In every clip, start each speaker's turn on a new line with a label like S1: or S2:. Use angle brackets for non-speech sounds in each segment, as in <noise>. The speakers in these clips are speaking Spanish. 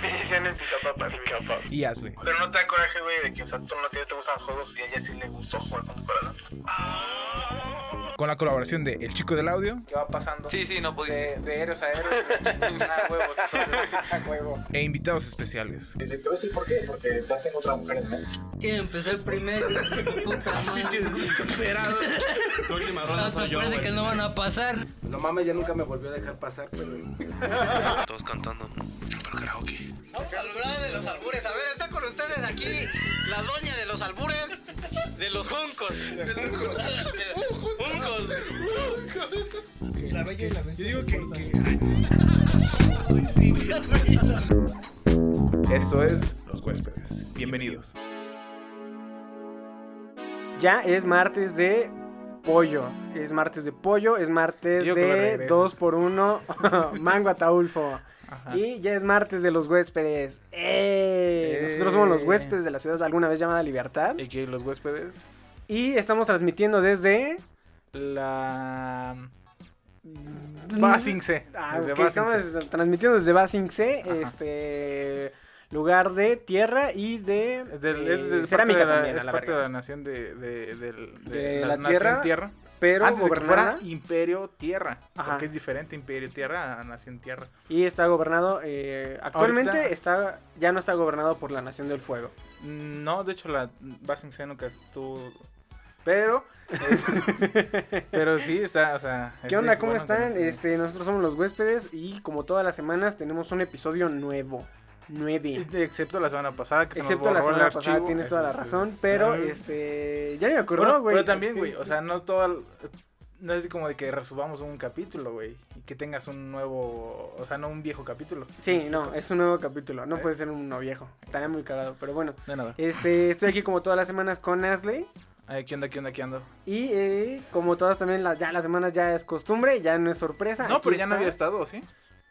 S1: Me decían el pica papas.
S2: y Ashley.
S1: Pero no te da coraje, güey, de que, o sea, tú no te, te gustan los juegos y a ella sí le gustó jugar con tu corazón.
S2: Con la colaboración de El Chico del Audio
S1: ¿Qué va pasando?
S3: Sí, sí, no pudiste.
S1: De, de héroes a héroes, <laughs> a huevos, huevo.
S2: e invitados especiales.
S4: Te voy a decir por qué, porque ya tengo otra mujer en mente.
S5: Quiero empezar primero. Puta madre.
S1: Desesperado. <laughs>
S5: Hasta parece que no van a pasar.
S4: No mames, ya nunca me volvió a dejar pasar, pero...
S3: Todos cantando. Karaoke.
S6: Vamos a hablar de los albures. A ver, está con ustedes aquí la doña de los albures, de los juncos. De los juncos.
S4: La bella y la bestia. Yo digo que...
S2: Esto es Los Huéspedes. Bienvenidos.
S7: Ya es martes de pollo. Es martes de pollo, es martes
S2: Yo
S7: de
S2: regreses.
S7: 2 por 1 <laughs> mango ataulfo.
S2: Ajá.
S7: Y ya es martes de los huéspedes. ¡Eh! Nosotros somos los
S2: ¡Eh!
S7: huéspedes de la ciudad alguna vez llamada Libertad.
S2: Y los huéspedes.
S7: Y estamos transmitiendo desde...
S2: La. Basingse.
S7: Ah,
S2: Desde Basingse.
S7: estamos transmitiendo desde Basingse,
S2: Ajá.
S7: este lugar de tierra y de,
S2: Del-
S7: eh,
S2: es, es
S7: cerámica
S2: de
S7: también,
S2: es
S7: la
S2: parte de la nación de, de, de
S7: De
S2: la,
S7: tierra. Pero
S2: Antes de que
S7: gobernada
S2: fuera imperio tierra.
S7: Ajá.
S2: Porque es diferente imperio tierra a nación tierra.
S7: y está gobernado eh, actualmente
S2: Ahorita-
S7: está ya no está gobernado por la Nación del Fuego.
S2: Mm, No, de hecho la Basingse nunca estuvo. Pero. es- <laughs> pero sí está, o sea.
S7: ¿Qué onda? ¿Cómo
S2: bueno
S7: están? Este, nosotros somos los huéspedes y como todas las semanas tenemos un episodio nuevo. Nueve.
S2: Excepto la semana pasada que se nos
S7: Excepto la
S2: borró el
S7: semana pasada,
S2: archivo,
S7: tienes toda la razón, pero
S2: Ah.
S7: este ya me acuerdo,
S2: Bueno,
S7: güey.
S2: Pero también, güey, o sea, no todo. el- No es así como de que resubamos un capítulo, güey. Y que tengas un nuevo. O sea, no un viejo capítulo.
S7: Sí, no, es un nuevo capítulo, no
S2: ¿Ves?
S7: puede ser uno viejo. Estaría muy cagado, pero bueno.
S2: De nada.
S7: Este, estoy aquí como todas las semanas con Asley.
S2: Ay, ¿Qué onda, qué onda, qué onda?
S7: Y eh, como todas también, las ya las semanas ya es costumbre, ya no es sorpresa.
S2: No, pero ya no
S7: está.
S2: había estado, ¿sí?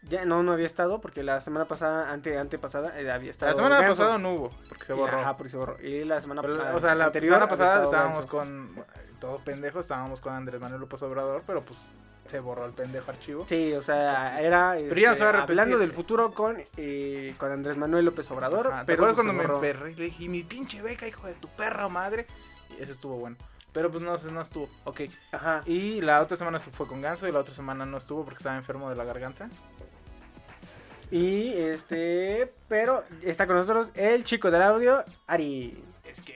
S7: Ya no, no había estado porque la semana pasada, ante, antepasada, eh, había estado.
S2: La semana
S7: Ganso.
S2: pasada no hubo, porque se borró.
S7: Ajá, porque se borró. Y la semana
S2: Pero,
S7: pa-
S2: o sea, la
S7: anterior
S2: semana pasada estábamos
S7: Ganso.
S2: con. Todos pendejos, estábamos con Andrés Manuel López Obrador, pero pues se borró el pendejo archivo.
S7: Sí, o sea, era
S2: Pero ya
S7: este,
S2: se va a repetir.
S7: hablando del futuro con, eh, con Andrés Manuel López Obrador.
S2: Ajá, ¿te
S7: pero pues,
S2: cuando me emperré y le dije, mi pinche beca, hijo de tu perra madre? Y eso estuvo bueno. Pero pues no, no estuvo. Ok.
S7: Ajá.
S2: Y la otra semana fue con Ganso y la otra semana no estuvo porque estaba enfermo de la garganta.
S7: Y este, pero está con nosotros el chico del audio, Ari.
S2: Es que.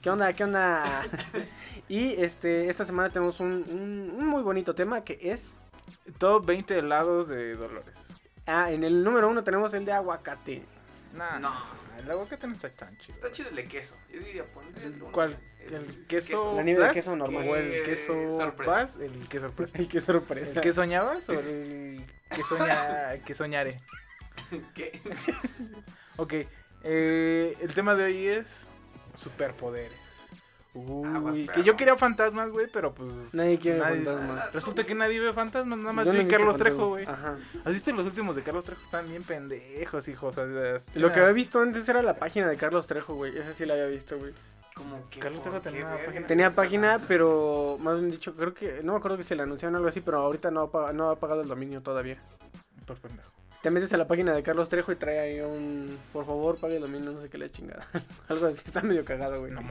S7: ¿Qué onda? ¿Qué onda? <laughs> y este, esta semana tenemos un, un- un muy bonito tema que es.
S2: Top 20 helados de Dolores.
S7: Ah, en el número uno tenemos el de aguacate.
S2: Nah,
S3: No.
S2: El aguacate no está tan chido.
S3: Está chido el de queso. Yo diría poner el uno.
S2: ¿Cuál? ¿El queso?
S7: La nieve de queso normal.
S2: ¿O el queso
S3: sorpresa.
S2: Paz? El que sorpresa.
S7: Qué sorpresa.
S2: ¿El que soñabas o el <laughs> que, soña, que soñaré? <laughs>
S3: ¿Qué?
S2: Ok, eh, el tema de hoy es superpoderes. Uy, que yo quería fantasmas, güey, pero pues...
S7: Nadie quiere fantasmas.
S2: Resulta que nadie ve fantasmas, nada más
S7: Yo
S2: vi Carlos Trejo, güey.
S7: Ajá.
S2: ¿Has visto los últimos de Carlos Trejo? Están bien pendejos, hijos. o sea,
S7: Lo que había visto antes era la página de Carlos Trejo, güey. Esa sí la había visto, güey.
S3: Como que.
S2: Carlos Trejo tenía página.
S7: Tenía página, pero más bien dicho, creo que. No me acuerdo que se le anunciaron algo así, pero ahorita no ha, no ha pagado el dominio todavía.
S2: Por pendejo.
S7: Te metes a la página de Carlos Trejo y trae ahí un. Por favor, pague el dominio, no sé qué le chingada. <laughs> algo así, está medio cagado, güey.
S2: No.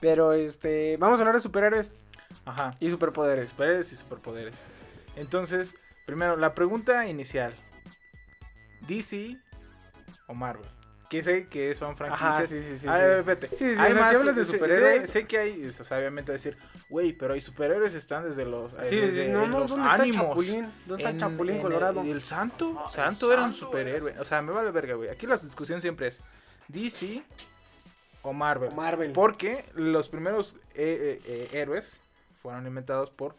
S7: Pero este. Vamos a hablar de superhéroes
S2: Ajá.
S7: y superpoderes.
S2: Superpoderes y superpoderes. Entonces, primero, la pregunta inicial. ¿DC o Marvel? Que sé que son franquicias.
S7: Ajá, sí, sí, sí.
S2: A
S7: sí.
S2: ver, vete.
S7: Sí, sí,
S2: Hay
S7: o sea,
S2: más,
S7: si hablas de
S2: sé-
S7: superhéroes-
S2: Sé, sé que hay, o sea, obviamente decir, güey, pero hay superhéroes están desde los. eh,
S7: Sí, sí,
S2: desde
S7: sí, no, no,
S2: los
S7: ¿dónde está
S2: ánimos.
S7: Chapulín? ¿Dónde está
S2: En-
S7: Chapulín
S2: en
S7: Colorado?
S2: El, el Santo,
S3: No, el
S2: Santo era un
S3: Santo
S2: superhéroe.
S3: era-
S2: O sea, me vale verga, güey. Aquí la discusión siempre es DC o Marvel.
S7: O Marvel.
S2: Porque los primeros eh, eh, eh, héroes fueron inventados por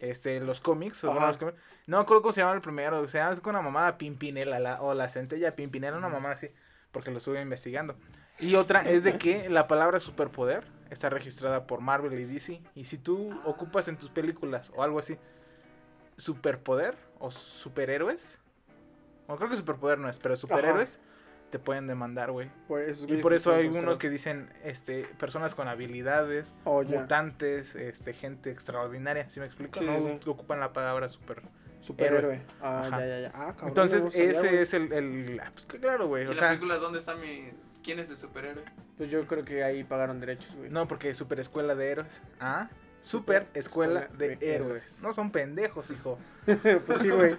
S2: este los cómics. o los cómics. No me acuerdo cómo se llama el primero. Se llama con una mamada Pimpinela la- o la centella Pimpinela, una mamada así. Porque lo estuve investigando. Y otra es de que la palabra superpoder está registrada por Marvel y DC. Y si tú ocupas en tus películas o algo así, superpoder o superhéroes, o creo que superpoder no es, pero superhéroes, te pueden demandar, güey. Y por eso hay unos que dicen, este, personas con habilidades,
S7: Oh,
S2: mutantes, este, gente extraordinaria, ¿sí me explico?
S7: Sí,
S2: no
S7: sí.
S2: ocupan la palabra super.
S7: Superhéroe. Ah,
S2: Ajá.
S7: ya, ya, ya. Ah, cabrón,
S2: Entonces,
S7: no sabía,
S2: ese es el, el- ah, pues que claro, güey,
S3: ¿Y
S2: o
S3: la
S2: sea,
S3: película dónde está mi... ¿Quién es el superhéroe?
S7: Pues yo creo que ahí pagaron derechos, güey.
S2: no, porque super escuela de héroes. Ah, super
S7: Super
S2: escuela,
S7: escuela
S2: de,
S7: de
S2: héroes.
S7: héroes.
S2: No son pendejos, hijo. <laughs>
S7: pues sí, güey.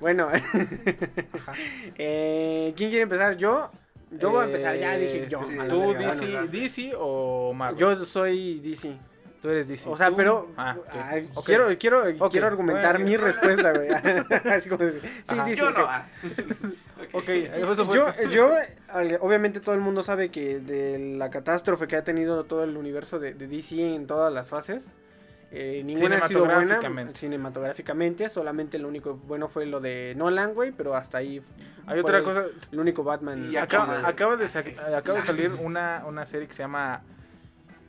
S7: Bueno,
S2: Ajá.
S7: eh, ¿quién quiere empezar? Yo. Yo voy a empezar, ya dije yo.
S2: Eh, sí,
S7: la
S2: ¿Tú
S7: verga,
S2: DC,
S7: bueno.
S2: DC o Marvel?
S7: Yo soy DC.
S2: Tú eres DC.
S7: O sea,
S2: ¿Tú?
S7: pero
S2: Ah,
S7: ay, quiero, quiero, quiero argumentar mi respuesta, güey. <laughs> Así como sí,
S2: Ajá.
S7: DC.
S3: Yo no. ah. <laughs>
S2: Ok, eso fue.
S7: Yo, yo, obviamente todo el mundo sabe que de la catástrofe que ha tenido todo el universo de, de DC en todas las fases, eh, ninguna ha sido buena
S2: Cinematográficamente.
S7: cinematográficamente, solamente lo único bueno fue lo de Nolan, güey, pero hasta ahí
S2: Hay otra cosa.
S7: el único Batman.
S3: Y
S2: Acaba, acaba de, acaba de salir una, una serie que se llama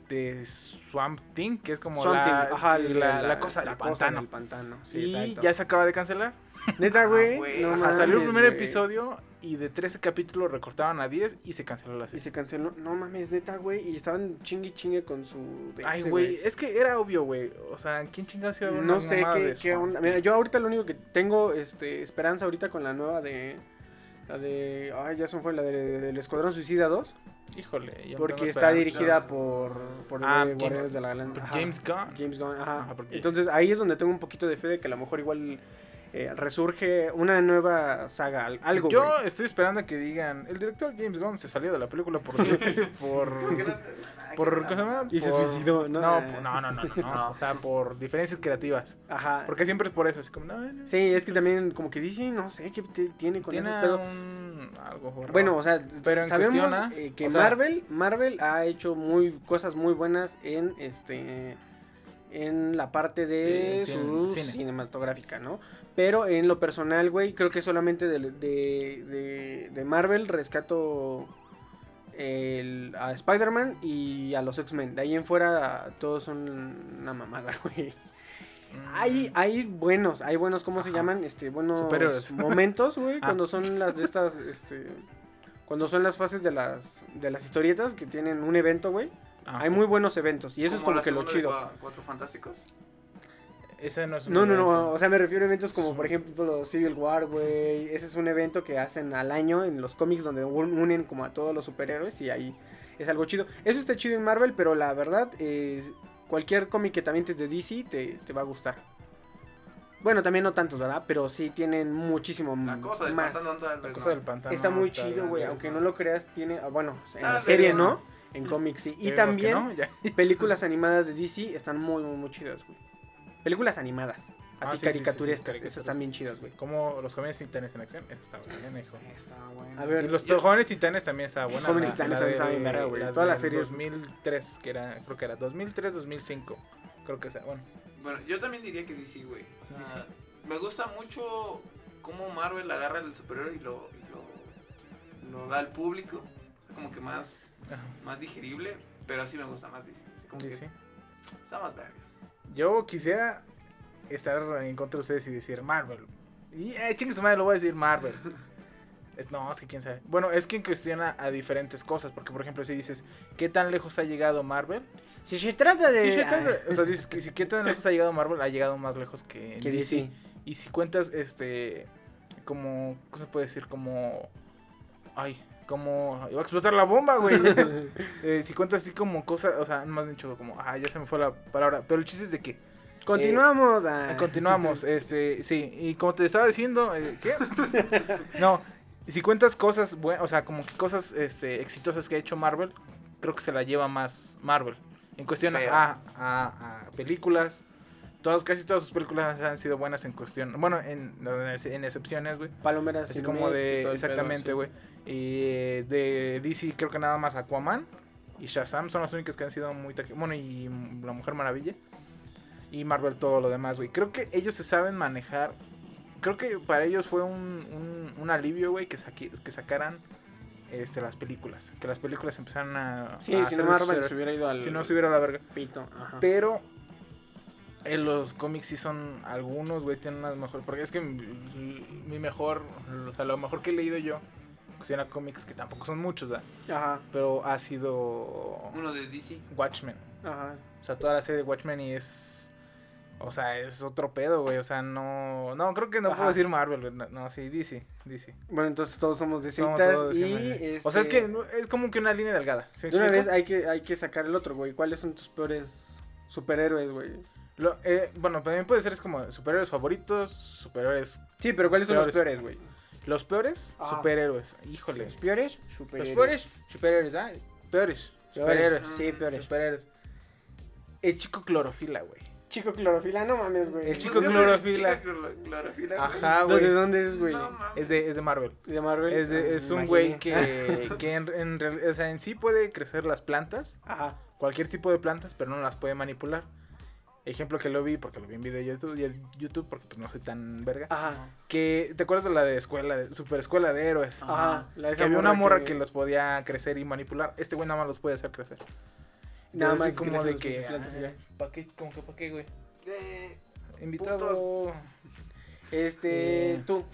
S2: The Swamp Thing, que es como
S7: Swamp
S2: la,
S7: ajá,
S2: que la, la cosa
S7: la
S2: del pantano.
S7: pantano. Sí,
S2: y
S7: exacto.
S2: ya se acaba de cancelar. <laughs>
S7: Neta, güey.
S3: Ah, güey.
S7: no
S2: salió el primer
S7: güey.
S2: episodio y de 13 capítulos recortaron a 10 y se canceló la
S7: Y
S2: serie.
S7: se canceló. No mames, neta, güey. Y estaban chingue chingue con su. de
S2: Ay, güey, es que era obvio, güey. O sea, ¿quién chingados iba a ver
S7: No sé qué,
S2: de
S7: qué onda. Mira, yo ahorita lo único que tengo este, esperanza ahorita con la nueva de. La de. Ay, ya se fue la de, del Escuadrón Suicida 2.
S2: Híjole,
S7: Porque está dirigida por. Por
S2: Ah,
S7: de Guardianes de la Galaxia.
S2: James Gunn.
S7: James Gunn, ajá.
S2: Ajá, porque-
S7: Entonces ahí es donde tengo un poquito de fe de que a lo mejor igual eh, resurge una nueva saga. al- Algo,
S2: Yo
S7: güey.
S2: estoy esperando a que digan, el director James Gunn se salió de la película por... <laughs> por <laughs> por, ¿cómo se llama?
S7: Y se suicidó, ¿no?
S2: No, por- no, no, no, no, no,
S3: No.
S2: O sea, por diferencias creativas.
S7: Ajá.
S2: Porque siempre es por eso. Así como, no, no,
S7: Sí, es que también como que dice, no sé qué tiene con
S2: un... algo raro.
S7: Bueno, o sea,
S2: Pero
S7: sabemos
S2: cuestión a-
S7: eh, que
S2: o sea-
S7: Marvel, Marvel ha hecho muy cosas muy buenas en este en la parte de
S2: Eh, cine-
S7: su
S2: cine.
S7: cinematográfica, ¿no? Pero en lo personal, güey, creo que solamente de, de, de- de Marvel rescato el- a Spider-Man y a los X-Men. De ahí en fuera todos son una mamada, <laughs> güey.
S2: Mm,
S7: Hay, hay buenos, hay buenos, ¿cómo se llaman? Este, buenos
S2: Superhéroes. <laughs>
S7: momentos, güey,
S2: Ah.
S7: cuando son las de estas, este, cuando son las fases de las, de las historietas que tienen un evento, güey.
S2: ah,
S7: Hay muy buenos eventos y eso es como que lo chido.
S3: Cua- Cuatro Fantásticos.
S2: Ese no es un
S7: No, no, no, o sea, me refiero a eventos como, por ejemplo, los Civil War, güey. Ese es un evento que hacen al año en los cómics donde un- unen como a todos los superhéroes y ahí es algo chido. Eso está chido en Marvel, pero la verdad, es cualquier cómic que también es de DC te, te va a gustar. Bueno, también no tantos, ¿verdad? Pero sí tienen muchísimo
S3: La cosa del
S7: más.
S3: pantano tal
S2: La
S3: vez
S2: cosa
S3: no.
S2: del pantano.
S7: Está muy
S2: tal
S7: chido, güey. Aunque no lo creas, tiene. ah, Bueno, en la serie
S3: no.
S7: En cómics sí. Y también
S2: no,
S7: películas animadas de DC están muy, muy, muy chidas, güey. Películas animadas.
S2: Ah,
S7: Así
S2: sí, sí, sí, sí,
S7: caricaturescas.
S2: caricaturas.
S7: Esas están bien chidas, güey.
S2: Como los jóvenes titanes en acción. Está bien, hijo.
S3: Está bueno.
S7: A ver,
S2: Y los
S7: yo-
S2: jóvenes titanes también estaba buena.
S7: Jóvenes
S2: la-
S7: Titanes también estaba bien verga, güey.
S2: la
S7: Todas las series-
S2: 2003, que era, creo que era 2003, 2005. Creo que sea, bueno.
S3: Bueno, yo también diría que DC, güey. O sea,
S2: DC.
S3: Me gusta mucho cómo Marvel agarra el superhéroe y lo, y lo, lo da al público. O sea, como que más, más digerible, pero sí me gusta más DC. Así Como
S2: DC.
S3: que está más vergas.
S2: Yo quisiera estar en contra de ustedes y decir Marvel. Y eh, chingue su madre, lo voy a decir Marvel. Es- no, es que quién sabe. Bueno, es quien cuestiona a diferentes cosas. Porque, por ejemplo, si dices, ¿qué tan lejos ha llegado Marvel?
S7: Si se trata de.
S2: Sí, tal vez. o sea, dices que si qué tan lejos ha llegado Marvel, ha llegado más lejos que,
S7: que
S2: DC.
S7: DC.
S2: Y si cuentas, este, como, ¿cómo se puede decir? Como, ay, como, iba a explotar la bomba, güey. <laughs> Eh, si cuentas así como cosas, o sea, más dicho como, ah, ya se me fue la palabra. Pero el chiste es de que
S7: Continuamos. ah.
S2: eh, continuamos, este, sí, y como te estaba diciendo, eh, ¿qué? <laughs> No, si cuentas cosas buenas, o sea, como que cosas, este, exitosas que ha hecho Marvel, creo que se la lleva más Marvel. En cuestión a, a- a películas, todas, casi todas sus películas han sido buenas en cuestión, bueno, en, en excepciones, güey.
S7: Palomeras.
S2: Así como
S7: y
S2: de,
S7: pedo,
S2: exactamente,
S7: sí.
S2: güey. Y eh, de DC creo que nada más Aquaman y Shazam son las únicas que han sido muy Bueno, y La Mujer Maravilla. Y Marvel todo lo demás, güey. Creo que ellos se saben manejar. Creo que para ellos fue un, un, un alivio, güey, que, que sacaran este, las películas. Que las películas empezaron a.
S7: Sí,
S2: a
S7: si no Marvel se hubiera ido al
S2: si no se hubiera la verga.
S7: pito. Ajá.
S2: Pero en los cómics sí son algunos, güey, tienen unas mejor. Porque es que mi, mi mejor, o sea, lo mejor que he leído yo, cuestión a cómics, que tampoco son muchos, ¿verdad?
S7: Ajá,
S2: Pero ha sido
S3: Uno de DC.
S2: Watchmen.
S7: ajá.
S2: O sea, toda la serie de Watchmen y es. O sea, es otro pedo, güey. O sea, no. No, creo que no
S7: Ajá.
S2: puedo decir Marvel, güey. No, no, sí, DC. DC.
S7: Bueno, entonces todos somos de
S2: todos de
S7: y
S2: Marvel. O sea, es
S7: este,
S2: que es como que una línea delgada. ¿sí
S7: de una vez hay que hay que sacar el otro, güey. ¿Cuáles son tus peores superhéroes, güey?
S2: Lo- eh, bueno, también puede ser es como superhéroes favoritos, superhéroes.
S7: Sí, pero ¿cuáles son los
S2: Peores.
S7: güey?
S2: Los peores,
S7: Ajá.
S2: superhéroes. Híjole.
S7: Los peores,
S2: Los
S7: superhéroes.
S2: peores, superhéroes, ¿ah? Peores, superhéroes.
S7: Sí, peores.
S2: Superhéroes. El chico clorofila, güey.
S7: Chico clorofila, no mames, güey.
S2: El chico
S3: Pues,
S2: clorofila.
S3: clorofila, güey.
S2: Ajá,
S7: ¿De
S2: güey.
S7: dónde es, güey?
S3: No.
S2: Es de, es de Marvel.
S7: ¿De Marvel?
S2: Es, de-
S7: Ah,
S2: es un güey que, que en, en real- o sea, en sí puede crecer las plantas,
S7: Ajá.
S2: cualquier tipo de plantas, pero no las puede manipular. Ejemplo que lo vi, porque lo vi en video de YouTube, y en YouTube porque pues no soy tan verga.
S7: Ajá.
S2: Que, ¿te acuerdas de la de escuela, de super escuela de héroes?
S7: Ajá. La de
S2: Que había una morra que... los podía crecer y manipular. Este güey nada más los puede hacer crecer.
S7: Nada
S2: Entonces,
S7: más
S2: como de que. ¿Para qué? ¿Cómo que para qué, güey?
S3: Eh,
S2: Invitado.
S7: Este, tú.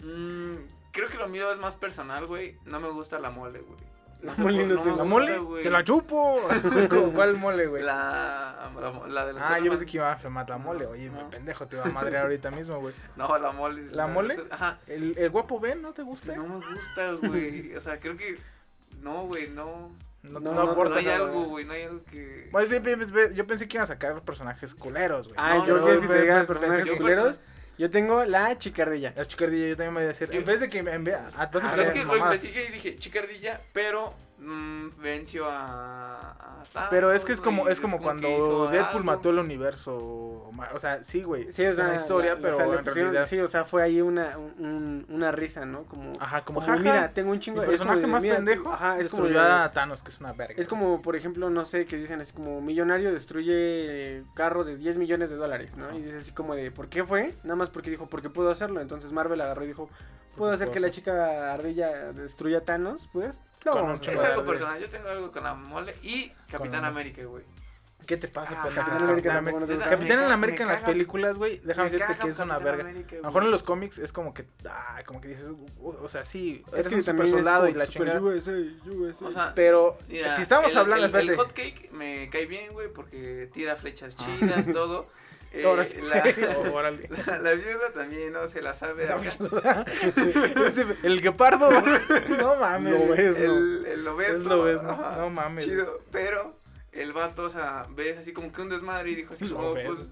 S3: mm, creo que lo mío es más personal, güey. No me gusta la mole, güey.
S7: La <laughs> mole no
S3: no
S7: te
S2: ¿La mole?
S3: güey.
S2: ¡Te la chupo! <laughs> ¿Cuál mole, güey?
S3: La, la, la de los
S2: Ah, yo pensé que iba a enfermar la mole. Oye,
S3: No.
S2: pendejo, te iba a madrear <laughs> ahorita mismo, güey.
S3: No, la mole.
S2: ¿La mole?
S3: Ajá.
S2: ¿El, el guapo Ben no te gusta?
S3: No me gusta, güey. O sea, creo que. No, güey, no.
S2: No,
S7: No,
S2: no, aporta
S3: no hay
S2: nada,
S3: algo,
S2: güey.
S3: No hay algo que.
S2: Bueno, sí, yo pensé que iban a sacar personajes culeros, güey.
S7: Ah, yo
S3: no,
S7: que si te digas
S2: pe-
S7: personajes culeros, yo tengo la chicardilla.
S2: La chicardilla yo también me voy a decir.
S3: Yo-
S2: En vez de que me envía. Vas a
S3: Ah,
S2: empezar
S3: es
S2: a
S3: que lo investigué y dije chicardilla, pero mm, venció a. a
S2: Pero es que es como,
S3: güey,
S2: es como
S3: que
S2: cuando
S3: hizo
S2: Deadpool
S3: algo.
S2: mató el universo. O sea, sí, güey.
S7: Sí, sea,
S2: una historia,
S7: la-
S2: pero
S7: o sea, le
S2: en
S7: pusieron-
S2: realidad.
S7: Sí, o sea, fue ahí una, un- una risa, ¿no? Como,
S2: Ajá, como,
S7: como,
S2: jaja,
S7: mira, tengo un chingo
S2: Mi
S7: es como
S2: personaje
S7: de,
S2: más
S7: mira,
S2: pendejo.
S7: Ajá, es como,
S2: destruyó
S7: de-
S2: a Thanos, que es una verga.
S7: es como, por ejemplo, no sé, que dicen así como, millonario destruye carros de 10 millones de dólares, ¿no? Y dice así como de, ¿por qué fue? Nada más porque dijo, porque puedo hacerlo. Entonces Marvel agarró y dijo, ¿puedo hacer que la chica ardilla destruya a Thanos? Pues, lo
S2: Con
S7: vamos
S2: un
S7: a
S3: Es algo personal. Yo tengo algo con la mole y Capitán América, güey.
S2: ¿Qué te pasa,
S3: Ah?
S7: Capitán América
S2: Capitán
S7: no
S2: América-. Capitán en América en las
S3: caga.
S2: películas, güey, déjame
S3: Me
S2: decirte que es una verga.
S3: América,
S2: A lo mejor en los cómics es como que, ah, como que dices, o sea, sí,
S7: Es que
S2: un super
S7: también es
S2: soldado
S7: como
S2: y la chingada.
S7: USA, USA.
S3: O sea,
S2: Pero
S3: Mira,
S2: si estamos
S3: el-
S2: hablando,
S3: el, el
S2: espérate.
S3: hot cake me cae bien, güey, porque tira flechas chidas, <laughs> todo. Eh, la, <laughs> <laughs> la, la viuda también no se la sabe.
S2: La <laughs> el guepardo. no mames.
S7: Lo ves, ¿no?
S3: El, el obeso,
S2: Es lo ves, ¿no? No mames.
S3: Chido, pero el vato, o sea, ves así como que un desmadre y dijo así
S2: Lo
S3: como,
S2: ves.
S3: pues,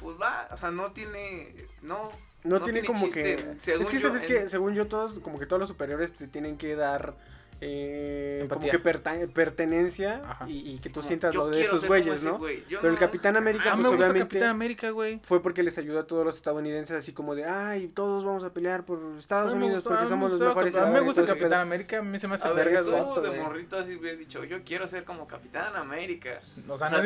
S3: pues va, o sea, no tiene, no.
S7: No, tiene, como
S3: chiste,
S7: que.
S3: según
S7: es que
S3: yo,
S7: sabes que, según yo, todos, como que todos los superiores te tienen que dar. Eh, como que pertenencia y, y que tú
S3: como,
S7: sientas lo de esos güeyes, ¿no?
S3: güey.
S7: Pero el
S3: no-
S7: Capitán América,
S2: A mí
S7: pues
S2: me gusta
S7: obviamente
S2: Capitán América, güey.
S7: fue porque les ayudó a todos los estadounidenses, así como de, ay, todos vamos a pelear por Estados
S2: A mí me
S7: Unidos
S2: gustó-
S7: porque
S2: a mí
S7: somos los mejores.
S2: A mí me gusta Capitán
S7: pedo.
S2: América, a mí se me hace vergas,
S3: tú
S2: vato,
S3: de
S2: güey.
S3: morrito así hubieras dicho, yo quiero ser como Capitán América.
S2: O sea,
S3: O sea,
S2: no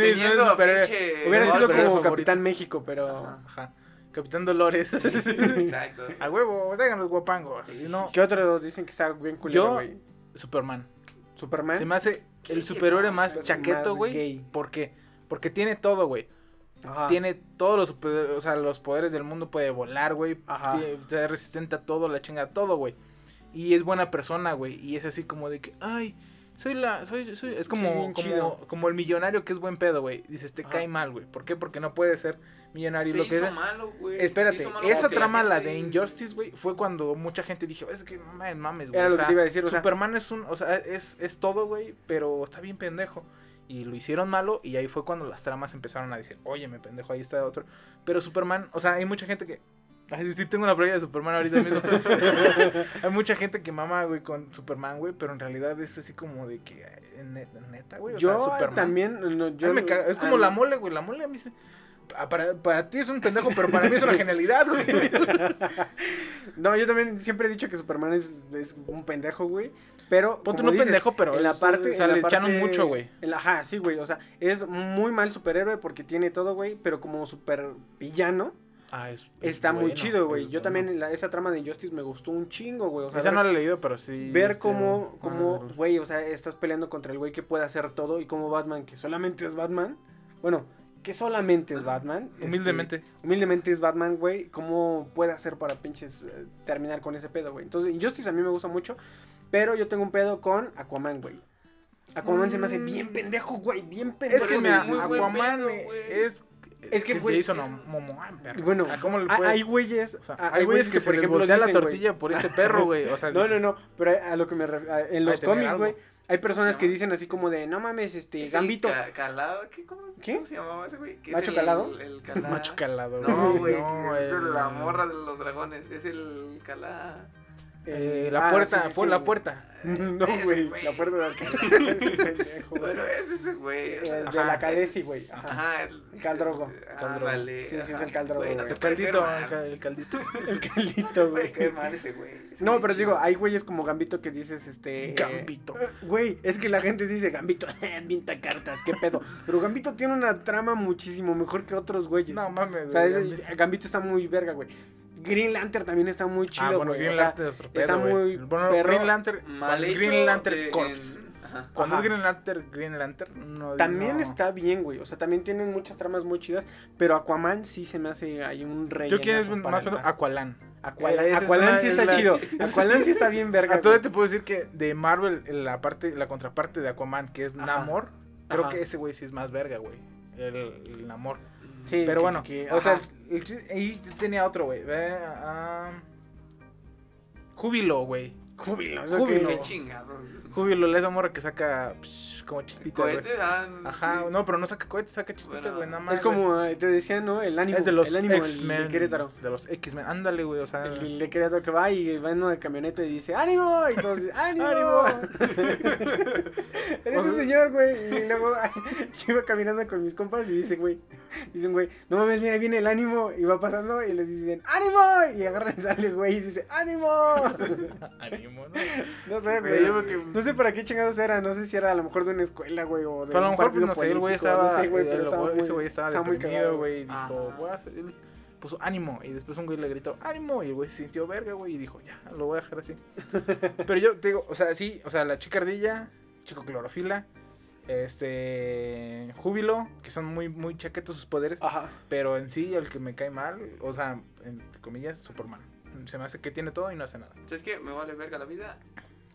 S3: pinche-
S7: Hubiera sido como. Capitán México, pero...
S3: Ajá.
S2: Capitán Dolores. <laughs>
S3: Exacto.
S2: A huevo, los guapangos. No,
S7: ¿Qué otros dicen que está bien culero, güey?
S2: Superman.
S7: ¿Superman?
S2: Se me hace
S3: ¿Qué
S2: el superhéroe más chaqueto, güey. ¿Por qué? Porque tiene todo, güey.
S7: Ajá.
S2: Tiene todos los super- o sea, los poderes del mundo, puede volar, güey.
S7: Ajá.
S2: Tiene- Es resistente a todo, la chinga, todo, güey. Y es buena persona, güey. Y es así como de que, ay, soy la, soy, soy, es como, como, como el millonario que es buen pedo, güey. Dices, te
S7: Ajá.
S2: cae mal, güey. ¿Por qué? Porque no puede ser millonario
S3: Se
S2: lo que
S3: hizo
S2: sea.
S3: malo, güey.
S2: Espérate,
S3: Se hizo malo
S2: esa trama, la,
S3: gente-
S2: de Injustice, güey, fue cuando mucha gente dijo, es que mames, mames, güey.
S7: Era
S2: o
S7: lo que te iba a decir, o sea-
S2: Superman es un, o sea, es, es todo, güey, pero está bien pendejo. Y lo hicieron malo y ahí fue cuando las tramas empezaron a decir, oye, me pendejo, ahí está otro. Pero Superman, o sea, hay mucha gente que... Ay, sí, tengo una playera de Superman ahorita mismo. <laughs> hay mucha gente que mama, güey, con Superman, güey, pero en realidad es así como de que, eh, ne- neta, güey, o
S7: Yo
S2: sea, Superman.
S7: también... no, yo,
S2: me Es como la mole, güey. La mole a mí se- ah, Para, para ti es un pendejo, pero para mí es una genialidad, güey. <laughs>
S7: No, yo también siempre he dicho que Superman es, es un pendejo, güey. Pero.
S2: Ponte un pendejo, pero
S7: en la
S2: es-
S7: parte.
S2: o sea, le echaron mucho, güey.
S7: Ajá, sí, güey. O sea, es muy mal superhéroe porque tiene todo, güey. Pero como super villano.
S2: Ah, es, es
S7: Está muy chido, güey. Yo
S2: bueno.
S7: también, la- esa trama de Injustice me gustó un chingo, güey. O sea,
S2: Esa
S7: ver-
S2: no la he leído, pero sí.
S7: ver
S2: este,
S7: cómo,
S2: ah,
S7: cómo, güey, o sea, estás peleando contra el güey que puede hacer todo y como Batman, que solamente es Batman, bueno, que solamente es Batman. este,
S2: Humildemente.
S7: humildemente es Batman, güey, cómo puede hacer para pinches eh, terminar con ese pedo, güey. Entonces, Injustice a mí me gusta mucho, pero yo tengo un pedo con Aquaman, güey. Aquaman se me hace bien pendejo, güey, bien pendejo.
S2: Es que mira, Aquaman
S3: pedo, güey.
S2: es.
S7: Es que, güey,
S2: Jason Momoa, perro.
S7: Bueno,
S2: O sea, ¿cómo le
S7: hay-
S2: puede-
S7: hay güeyes,
S2: O sea, hay güeyes que, por ejemplo, voltea la
S7: güey,
S2: tortilla por ese <laughs> perro, güey. O sea,
S7: No, no, no, pero a lo que me ref- a- en los cómics, güey, hay personas
S3: ¿Cómo se
S7: que dicen así como de, no mames, este,
S3: Es el
S7: Gambito.
S3: ca- calado, ¿qué? ¿Cómo,
S7: ¿Qué?
S3: ¿Cómo se llamaba ese güey? Que es
S7: ¿Macho
S3: el-
S7: calado?
S3: El, <laughs> calá-
S2: Macho calado.
S3: No, güey,
S2: No,
S3: es de
S2: el-
S3: la morra de los dragones. Es el calá.
S2: Eh,
S7: Ah,
S2: la puerta,
S7: sí, sí,
S2: por
S7: sí,
S2: la puerta. <laughs>
S7: No, güey, la puerta de Alcalá. <laughs> Ese pendejo, güey.
S3: Bueno, es ese güey.
S7: Eh, de la
S3: es-
S7: Calesi, güey. Ajá.
S3: Ajá, el <laughs>
S7: Caldrogo.
S3: Ándale.
S7: Sí, sí, es el Caldrogo,
S2: El caldito, el, caldito.
S7: El caldito,
S3: Güey, qué mal ese güey.
S7: No, pero digo, hay güeyes como Gambito que dices, este...
S2: Gambito.
S7: eh, Güey, es que la gente dice Gambito, pinta cartas, qué pedo. Pero Gambito tiene una trama muchísimo mejor que otros güeyes.
S2: No mames.
S7: O sea,
S2: Gambito.
S7: Gambito está muy verga, güey. Green Lantern también está muy chido,
S2: Ah, bueno,
S7: güey.
S2: Green
S7: o sea,
S2: Lantern pedo,
S7: está muy
S2: Bueno,
S7: perro.
S2: Green Lantern.
S3: Mal hecho.
S2: Green Lantern
S3: de-
S2: Corps.
S3: en- Ajá.
S2: Cuando
S7: Ajá.
S2: es Green Lantern, Green Lantern, no.
S7: También
S2: no.
S7: está bien, güey. O sea, también tienen muchas tramas muy chidas. Pero Aquaman sí se me hace ahí un rey.
S2: ¿Tú quién es más pedo? Aqualan.
S7: Aqualan, sí
S2: es
S7: está
S2: la-
S7: chido. Aqualan sí está bien <laughs> verga.
S2: A todo te puedo decir que de Marvel, la parte, la contraparte de Aquaman, que es
S7: Ajá.
S2: Namor, creo
S7: Ajá.
S2: que ese güey sí es más verga, güey. El, el Namor.
S7: Sí,
S2: Pero
S7: que-
S2: bueno,
S7: que-
S2: o sea. El ahí tenía otro, güey. Ah, Júbilo, güey.
S7: Júbilo, eso
S2: Júbilo.
S7: que-
S3: chingados.
S2: Júbilo, esa morra que saca psh, como chispitas.
S3: Cohetes, ah,
S2: Ajá,
S3: sí.
S2: no, pero no saca cohetes, saca chispitas,
S3: Bueno,
S2: güey, nada más.
S7: Es como eh, te decía, ¿no? El ánimo.
S2: Es de los
S7: el ánimo, el
S2: X-Men.
S7: de Querétaro.
S2: De los X-Men. Ándale, güey, o sea.
S7: El de Querétaro que va y va en una camioneta y dice ¡Ánimo! Y todos dicen ¡Ánimo!
S2: ¡Ánimo! <laughs>
S7: Eres ese señor, güey. Y luego yo <laughs> iba caminando con mis compas y dice, güey, dicen, güey, no mames, mira, viene el ánimo. Y va pasando y les dicen ¡Ánimo! Y agarran y <laughs> sale, güey, y dice ¡Ánimo!
S2: Ánimo, ¿no?
S7: No sé,
S2: Güey, que-
S7: No sé para qué chingados era. No sé si era a lo mejor de una escuela, güey, o de
S2: Pero a lo mejor, pues, no sé, el güey estaba.
S7: no sé, güey, pero estaba
S2: güey-
S7: muy-
S2: ese güey estaba
S7: estaba muy
S2: deprimido,
S7: cagado,
S2: güey. Y dijo, voy a hacer- él puso ánimo. Y después un güey le gritó, ánimo. Y el güey se sintió verga, güey. Y dijo, ya, lo voy a dejar así. <laughs> Pero yo te digo, o sea, sí, o sea, la chica ardilla, chico clorofila, este. Júbilo, que son muy, muy chaquetos sus poderes.
S7: Ajá.
S2: Pero en sí, el que me cae mal, o sea, entre comillas, Superman. Se me hace que tiene todo y no hace nada.
S3: ¿Sabes qué? Me vale verga la vida.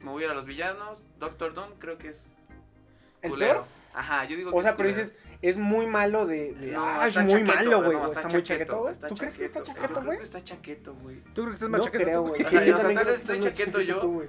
S3: Me voy a ir a los villanos. Doctor Doom creo que es
S7: ¿El
S3: culero.
S7: peor?
S3: Ajá, yo digo que
S7: O sea,
S3: es
S7: pero
S3: culero.
S7: dices, es muy malo de. de-
S3: No,
S7: ah, es
S3: está
S7: muy
S3: chaqueto,
S7: malo, güey.
S3: no,
S7: o está, muy chaqueto, güey.
S3: está
S7: ¿Tú crees que está chaqueto, güey?
S3: está chaqueto, güey.
S2: ¿Tú crees que estás más
S7: No
S2: chaqueto
S7: creo, güey.
S3: O sea,
S7: yo también
S3: tal
S7: creo
S3: vez estoy
S7: está
S3: chaqueto yo.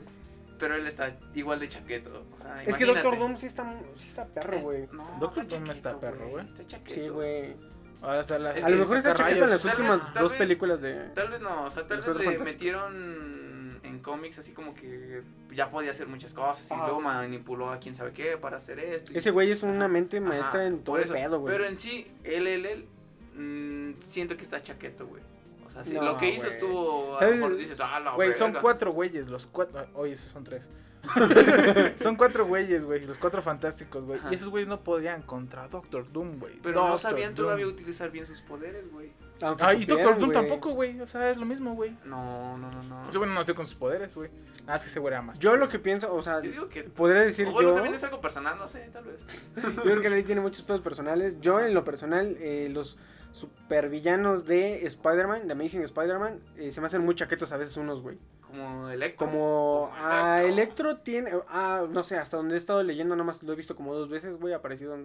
S3: Pero él está igual de chaqueto. O sea,
S7: Es que. Doctor Doom sí está, mu- sí está perro, güey.
S3: No,
S2: Doctor
S3: está
S2: Doom está perro, güey.
S3: Está chaqueto.
S7: Sí, güey.
S2: La-
S7: A lo mejor está
S2: saca
S7: chaqueto en las
S3: Tal
S7: últimas
S3: vez-
S7: dos
S3: vez-
S7: películas de.
S3: Tal vez no, o sea, tal vez le metieron en cómics así como que ya podía hacer muchas cosas y luego manipuló a quién sabe qué para hacer esto. y-
S7: Ese güey es una mente
S3: Ajá,
S7: maestra en todo el
S3: eso.
S7: pedo, güey.
S3: Pero en sí, él, él, él, mm, siento que está chaqueto, güey. O sea, si
S7: No,
S3: lo que hizo estuvo, a
S7: ¿Sabes?
S3: lo mejor dices, ah, la
S2: Güey, son
S3: verga".
S2: cuatro güeyes, los cuatro. Oye, esos son tres. <laughs> son cuatro güeyes, güey, los cuatro fantásticos, güey. Y esos güeyes no podían contra Doctor Doom, güey.
S3: Pero no sabían
S2: Doom.
S3: todavía utilizar bien sus poderes, güey.
S2: Ah, y Doctor Doom tampoco, güey. O sea, es lo mismo, güey.
S3: No, no, no, no.
S2: Ese güey no nació con sus poderes, güey. Ah, es que ese güey era más.
S7: Yo lo que pienso, o sea,
S3: Yo digo que...
S7: podría decir
S3: o bueno,
S7: yo.
S3: también es algo personal, no sé, tal vez. <laughs>
S7: Yo creo que Lady tiene muchos pedos personales. Yo, en lo personal, eh, los supervillanos de Spider-Man, de Amazing Spider-Man, eh, se me hacen muy chaquetos a veces unos, güey.
S3: Como Electro.
S7: Como a
S3: Electro.
S7: Electro tiene, ah, no sé, hasta donde he estado leyendo, nada más lo he visto como dos veces, güey, aparecido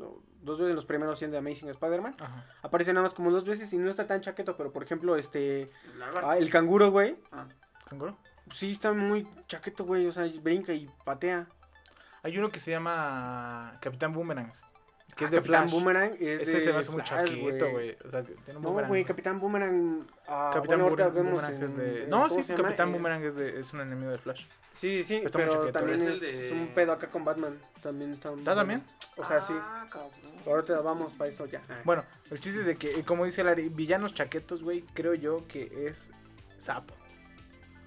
S7: dos veces en los primeros 100 de Amazing Spider-Man.
S2: Ajá.
S7: Aparece nada más como dos veces y no está tan chaqueto, pero por ejemplo, este, ah, el canguro, güey,
S3: Ah.
S2: ¿Canguro?
S7: sí está muy chaqueto, güey, o sea, brinca y patea.
S2: Hay uno que se llama Capitán Boomerang. Que
S7: Ah,
S2: es de
S7: Capitán
S2: Flash.
S7: Boomerang es
S2: Ese
S7: de
S2: se me hace muy
S7: Flash,
S2: chaqueto, güey. O sea, que tiene un
S7: No, güey, Capitán Boomerang. ah,
S2: Capitán
S7: bueno, ahorita
S2: Boomerang
S7: vemos
S2: es de...
S7: en-
S2: No,
S7: ¿cómo
S2: sí? Capitán
S7: Eh,
S2: Boomerang es, de, es un enemigo de Flash.
S7: Sí, sí, sí,
S2: Está
S7: pero también
S3: es
S7: es,
S3: el de-
S7: un pedo acá con Batman. También está un-
S2: ¿Está también?
S7: O sea, sí.
S3: Ah, cabrón.
S7: Ahorita vamos para eso ya.
S2: Bueno, el chiste es de que, eh, como dice Larry, villanos chaquetos, güey, creo yo que es Sapo.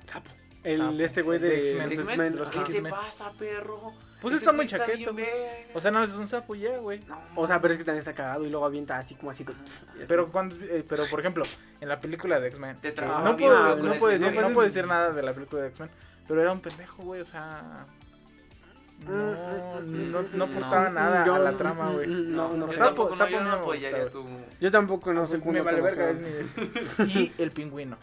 S7: Sapo. El
S2: Sapo.
S7: este güey
S2: De X-Men.
S3: ¿Qué te pasa, perro?
S2: Pues está muy chaqueto, güey. O sea, no, es un sapo ya, güey.
S3: No,
S7: O sea, pero es que también está cagado y luego avienta así como así. así.
S2: Pero cuando, eh, pero por ejemplo, en la película de X-Men, no puedo, no puedo decir, no puedo decir nada de la película de X-Men, pero era un pendejo, güey, o sea, no, no, no aportaba
S3: No.
S2: nada
S7: Yo-
S2: a la trama, güey.
S7: No, no sé.
S2: Sapo- sapo
S3: yo
S2: no
S3: apoyaría tu...
S7: Yo tampoco no sé
S2: me
S7: cómo
S2: vale verga,
S7: tomarse.
S2: es mi- <laughs> Y el pingüino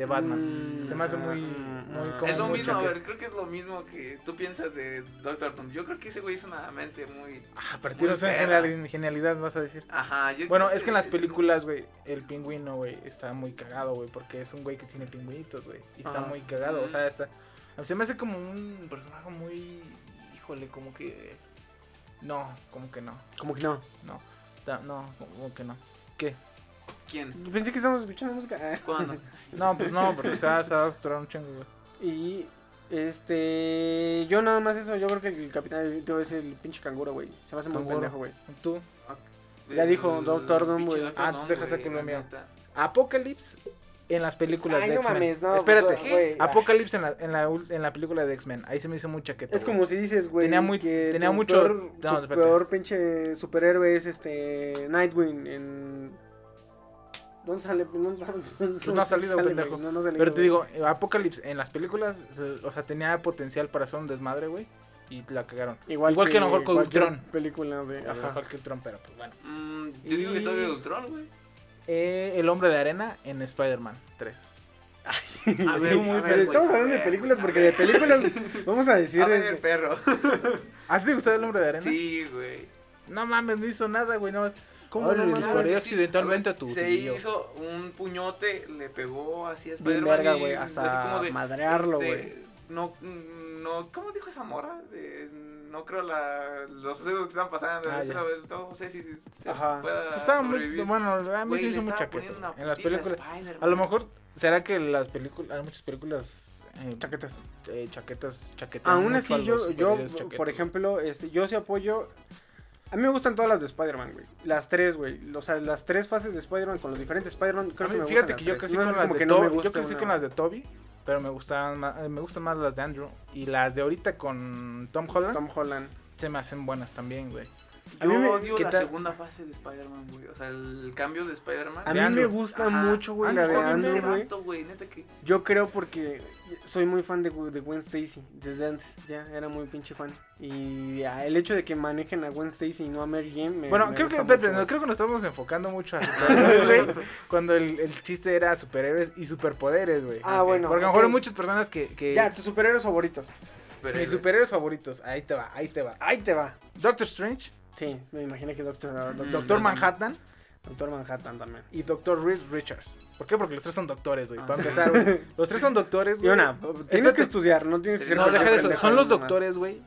S2: de Batman.
S7: Mm,
S2: Se me hace muy,
S7: mm,
S2: muy
S7: mm.
S2: como
S3: Es lo mismo, a ver, creo que es lo mismo que tú piensas de Doctor Doom. Yo creo que ese güey es una mente muy...
S2: Ah, a partir de
S3: muy
S2: esa
S3: perra.
S2: genial- genialidad vas a decir.
S3: Ajá, yo
S2: Bueno,
S3: creo
S2: es que en las películas, güey, el pingüino, güey, está muy cagado, güey, porque es un güey que tiene pingüinitos, güey, y está muy cagado, o sea, está... Se me hace como un personaje muy... Híjole, como que... No, como que no,
S7: Como que no.
S2: no, no, como que no. ¿Qué?
S3: ¿Quién?
S7: Yo pensé que estábamos escuchando música. <laughs>
S3: ¿Cuándo?
S2: No, pues no, porque se va, se va a saturar un chingo, güey.
S7: Y este. Yo nada más eso. Yo creo que el capitán Debe es el pinche canguro, güey. Se me hace muy pendejo, güey.
S2: Tú,
S7: Ya dijo Doctor Doom, güey.
S2: Ah,
S3: Doom,
S2: entonces deja
S3: güey,
S2: saco lo mío.
S3: neta.
S2: Apocalypse en las películas
S7: Ay,
S2: de
S7: no
S2: X-Men.
S7: mames, no.
S2: Espérate,
S7: pues, güey.
S2: Apocalypse en la, en, la, en la película de X-Men, ahí se me hizo muy chaqueto.
S7: Es como si dices, güey.
S2: Tenía muy-
S7: que
S2: tenía
S7: tu
S2: mucho-
S7: Peor,
S2: no,
S7: tu peor pinche superhéroe es este. Nightwing en. ¿Dónde sale? No,
S2: Pues no ha salido,
S7: sale,
S2: pendejo.
S7: no, no salido,
S2: Pero te digo, eh, Apocalypse en las películas, o sea, tenía potencial para hacer un desmadre, güey, y la cagaron.
S7: Igual,
S2: igual que a lo mejor con Ultron.
S7: película de.
S2: Ajá. Mejor que Ultron, pero pues bueno.
S3: Mm, yo digo que
S2: Y-
S3: todavía Ultron, güey.
S2: Eh, el hombre de arena en Spider-Man 3. <laughs>
S3: A
S7: Sí,
S3: ver, a
S7: pero
S3: ver,
S7: estamos
S3: a
S7: hablando de películas
S3: a
S7: porque de películas <laughs> vamos a decir
S3: A ver,
S7: este,
S3: perro.
S2: ¿A ti te gustaba el hombre de arena?
S3: Sí, güey.
S2: No mames, no hizo nada, güey, no.
S7: ¿Cómo
S2: le disparé accidentalmente a tu
S3: Se
S2: tío.
S3: hizo un puñote, le pegó así a Spider-Man. y
S7: güey, hasta
S3: como de,
S7: madrearlo,
S3: este,
S7: güey.
S3: No, no, ¿cómo dijo esa morra? De, no creo la, los sucesos que están pasando.
S2: Ah,
S3: no sé si, si se
S7: Ajá.
S3: pueda
S2: Pues estaba muy,
S3: sobrevivir.
S2: bueno, a mí se hizo muy
S3: una
S2: En las
S3: a
S2: películas. A lo mejor, ¿será que las películas, hay muchas películas eh,
S7: chaquetas.
S2: eh, chaquetas, chaquetas.
S7: Aún así yo yo por ejemplo, este yo sí apoyo a mí me gustan todas las de Spider-Man, güey. Las tres, güey. O sea, las tres fases de Spider-Man con los diferentes Spider-Man. Creo que me
S2: fíjate que yo crecí
S7: No
S2: con las de
S7: que no me
S2: Toby. Yo crecí con las de Toby, pero me gustaban más, eh, me gustan más las de Andrew y las de ahorita con Tom Holland
S7: Tom Holland.
S2: se me hacen buenas también, güey.
S7: A mí
S3: Yo
S7: me-
S3: odio
S2: ¿qué
S3: la
S2: tal?
S3: segunda fase de Spider-Man, güey. O sea, el cambio de Spider-Man.
S7: A mí me gusta
S3: Ajá.
S7: mucho, güey, la de Andrew, güey.
S3: rato, güey, neta que...
S7: Yo creo porque soy muy fan de, de Gwen Stacy desde antes, ya era muy pinche fan. Y el hecho de que manejen a Gwen Stacy y no a Mary Jane me
S2: Bueno,
S7: me
S2: creo que,
S7: gusta mucho,
S2: no, creo que nos estamos enfocando mucho a <laughs> güey. Cuando el, el chiste era superhéroes y superpoderes, güey.
S7: Ah, bueno,
S2: Porque a lo mejor hay muchas personas que. que
S7: Ya, tus superhéroes favoritos.
S2: mis
S3: superhéroes.
S2: superhéroes favoritos. Ahí te va, ahí te va.
S7: Ahí te va.
S2: Doctor Strange,
S7: Sí, me imaginé que Doctor,
S3: Mm.
S2: Doctor Manhattan
S7: Doctor Manhattan también.
S2: y Doctor Reed Richards. ¿Por qué? Porque los tres son doctores, güey.
S3: Ah.
S2: Para empezar, güey. Los tres son doctores,
S7: Y
S2: güey.
S7: una, tienes
S2: Espérate.
S7: que estudiar, no tienes que
S2: No,
S7: cualquier
S2: deja de eso. Son los doctores, güey.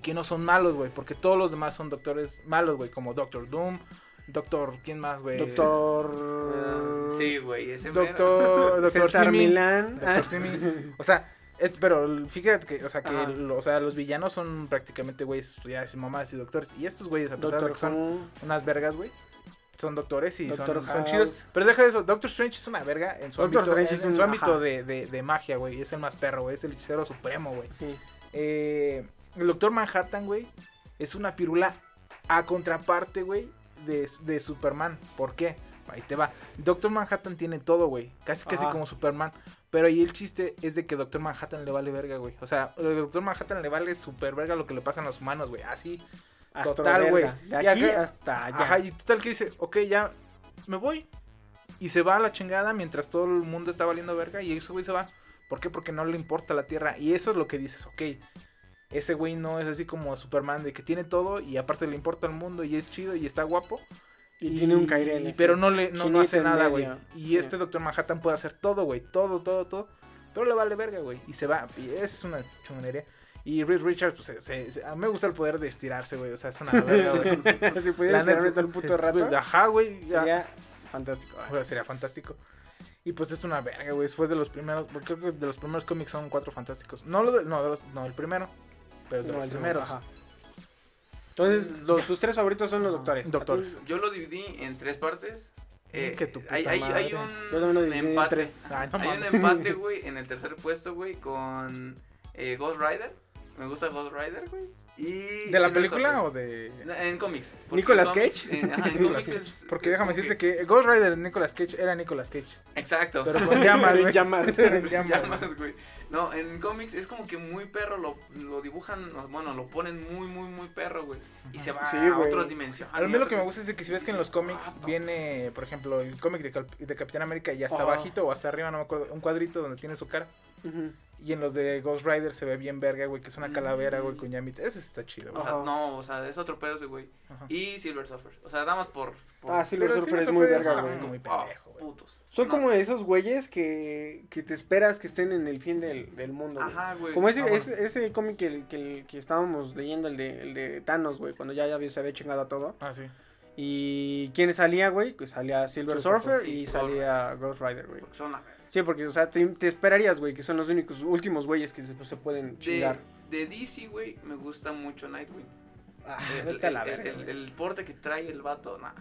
S2: Que no son malos, güey. Porque todos los demás son doctores malos, güey. Como Doctor Doom, Doctor. ¿Quién más, güey?
S7: Doctor.
S3: Ah, Sí, güey, ese mero.
S2: Doctor. <laughs> Doctor
S7: César
S2: Simi.
S7: Milán.
S2: Doctor Simi. <laughs> O sea, es, pero fíjate que, o sea, que lo- o sea, los villanos son prácticamente güeyes estudiadas y mamás y doctores. Y estos güeyes, a pesar de que son unas vergas, güey. Son doctores y
S7: Doctor
S2: son, son chidos. Pero deja de eso, Doctor Strange es una verga en su
S7: Doctor
S2: ámbito,
S7: es
S2: en
S7: un-
S2: su ámbito de, de, de magia, güey. Es el más perro, güey. Es el hechicero supremo, güey.
S7: Sí.
S2: Eh, el Doctor Manhattan, güey, es una pirula a contraparte, güey, de, de Superman. ¿Por qué? Ahí te va. Doctor Manhattan tiene todo, güey. Casi casi como Superman. Pero ahí el chiste es de que Doctor Manhattan le vale verga, güey. O sea, a Doctor Manhattan le vale super verga lo que le pasa a los humanos, güey. Así. Total, güey.
S7: De
S2: Y
S7: aquí
S2: acá-
S7: hasta allá.
S2: Ajá, y total que dice, ok, ya me voy. Y se va a la chingada mientras todo el mundo está valiendo verga. Y ese güey se va. ¿Por qué? Porque no le importa la tierra. Y eso es lo que dices, ok. Ese güey no es así como Superman de que tiene todo y aparte le importa el mundo y es chido y está guapo.
S7: Y, tiene un Kairel. así.
S2: Pero no le no, no hace nada, güey. Y
S7: Sí.
S2: este Doctor Manhattan puede hacer todo, güey. Todo, todo, todo. Pero le vale verga, güey. Y se va. Y esa es una chingonería. Y Reed Richards, pues se- se- se- a mí me gusta el poder de estirarse, güey. O sea, es una verga, güey. <laughs>
S7: si pudieras
S2: La neta,
S7: tirarme todo el puto
S2: es-
S7: rato,
S2: Ajá, güey. ya.
S7: sería fantástico.
S2: Sea, sería fantástico. Y pues es una verga, güey. Fue de los primeros. porque Creo que de los primeros cómics son cuatro fantásticos. No, lo de- no, de los- no, el primero. Pero de
S7: No,
S2: los
S7: el
S2: primeros.
S7: ajá. Entonces, los, tus tres favoritos son los doctores.
S2: Doctores.
S3: Yo lo dividí en tres partes. Eh,
S2: Que tu
S3: hay,
S2: puta
S3: hay, hay
S2: madre.
S3: un
S7: Yo también lo dividí en
S3: empate.
S7: tres.
S2: Ay, no
S3: hay un empate, <laughs> güey, en el tercer puesto, güey, con eh, Ghost Rider. Me gusta Ghost Rider, güey. Y
S2: ¿De la película o de.?
S3: En cómics.
S7: ¿Nicolas Cage?
S3: eh, ajá, en
S2: Nicolas
S3: cómics es-
S2: Porque
S3: es
S2: déjame decirte que Ghost Rider de Nicolas Cage era Nicolas Cage.
S3: Exacto.
S2: Pero con llamas, <laughs> güey.
S7: llamas. <laughs>
S2: En <laughs> llamas, güey.
S3: No, en cómics es como que muy perro, lo, lo dibujan, bueno, lo ponen muy, muy, muy perro, güey. Y se va
S7: Sí,
S3: a
S7: güey.
S3: otras dimensiones.
S2: A mí lo que me gusta es de que si ves que en los cómics
S3: Ah,
S2: viene, por ejemplo, el cómic de, de Capitán América y hasta
S7: Ajá.
S2: abajito o hasta arriba, no me acuerdo, un cuadrito donde tiene su cara.
S7: Ujú.
S2: Y en los de Ghost Rider se ve bien verga, güey, que es una
S3: Mm.
S2: calavera, güey, con llamita. Eso está chido,
S3: O
S2: güey.
S3: sea, no, o sea, es otro pedo ese, güey.
S2: Ajá.
S3: Y Silver Surfer. O sea, nada más por. por
S7: Ah, Silver Surfer
S2: Silver
S7: es muy
S2: Surfer
S7: verga,
S2: está
S7: güey.
S2: como muy
S3: Ah,
S2: pendejo, güey.
S3: putos.
S7: Son
S3: No.
S7: como esos güeyes que, que te esperas que estén en el fin del, del mundo. güey.
S3: Ajá, güey.
S7: Como ese,
S2: Ah, bueno.
S7: ese, ese cómic que, que, que estábamos leyendo, el de, el de Thanos, güey, cuando ya, ya se había chingado a todo.
S2: Ah, sí.
S7: ¿Y quién salía, güey? Pues salía Silver
S2: Silver
S7: Surfer
S3: Surfer
S7: y
S3: y
S7: salía Ghost Rider, güey.
S3: Porque son la-
S7: Sí, porque, o sea, te, te esperarías, güey, que son los únicos, últimos güeyes que se, pues, se pueden
S3: De,
S7: chingar.
S3: de DC, güey, me gusta mucho Nightwing.
S7: Ah,
S3: El,
S7: vete a la
S3: el-
S7: verga,
S3: el-
S7: güey.
S3: el porte que trae el vato, nah,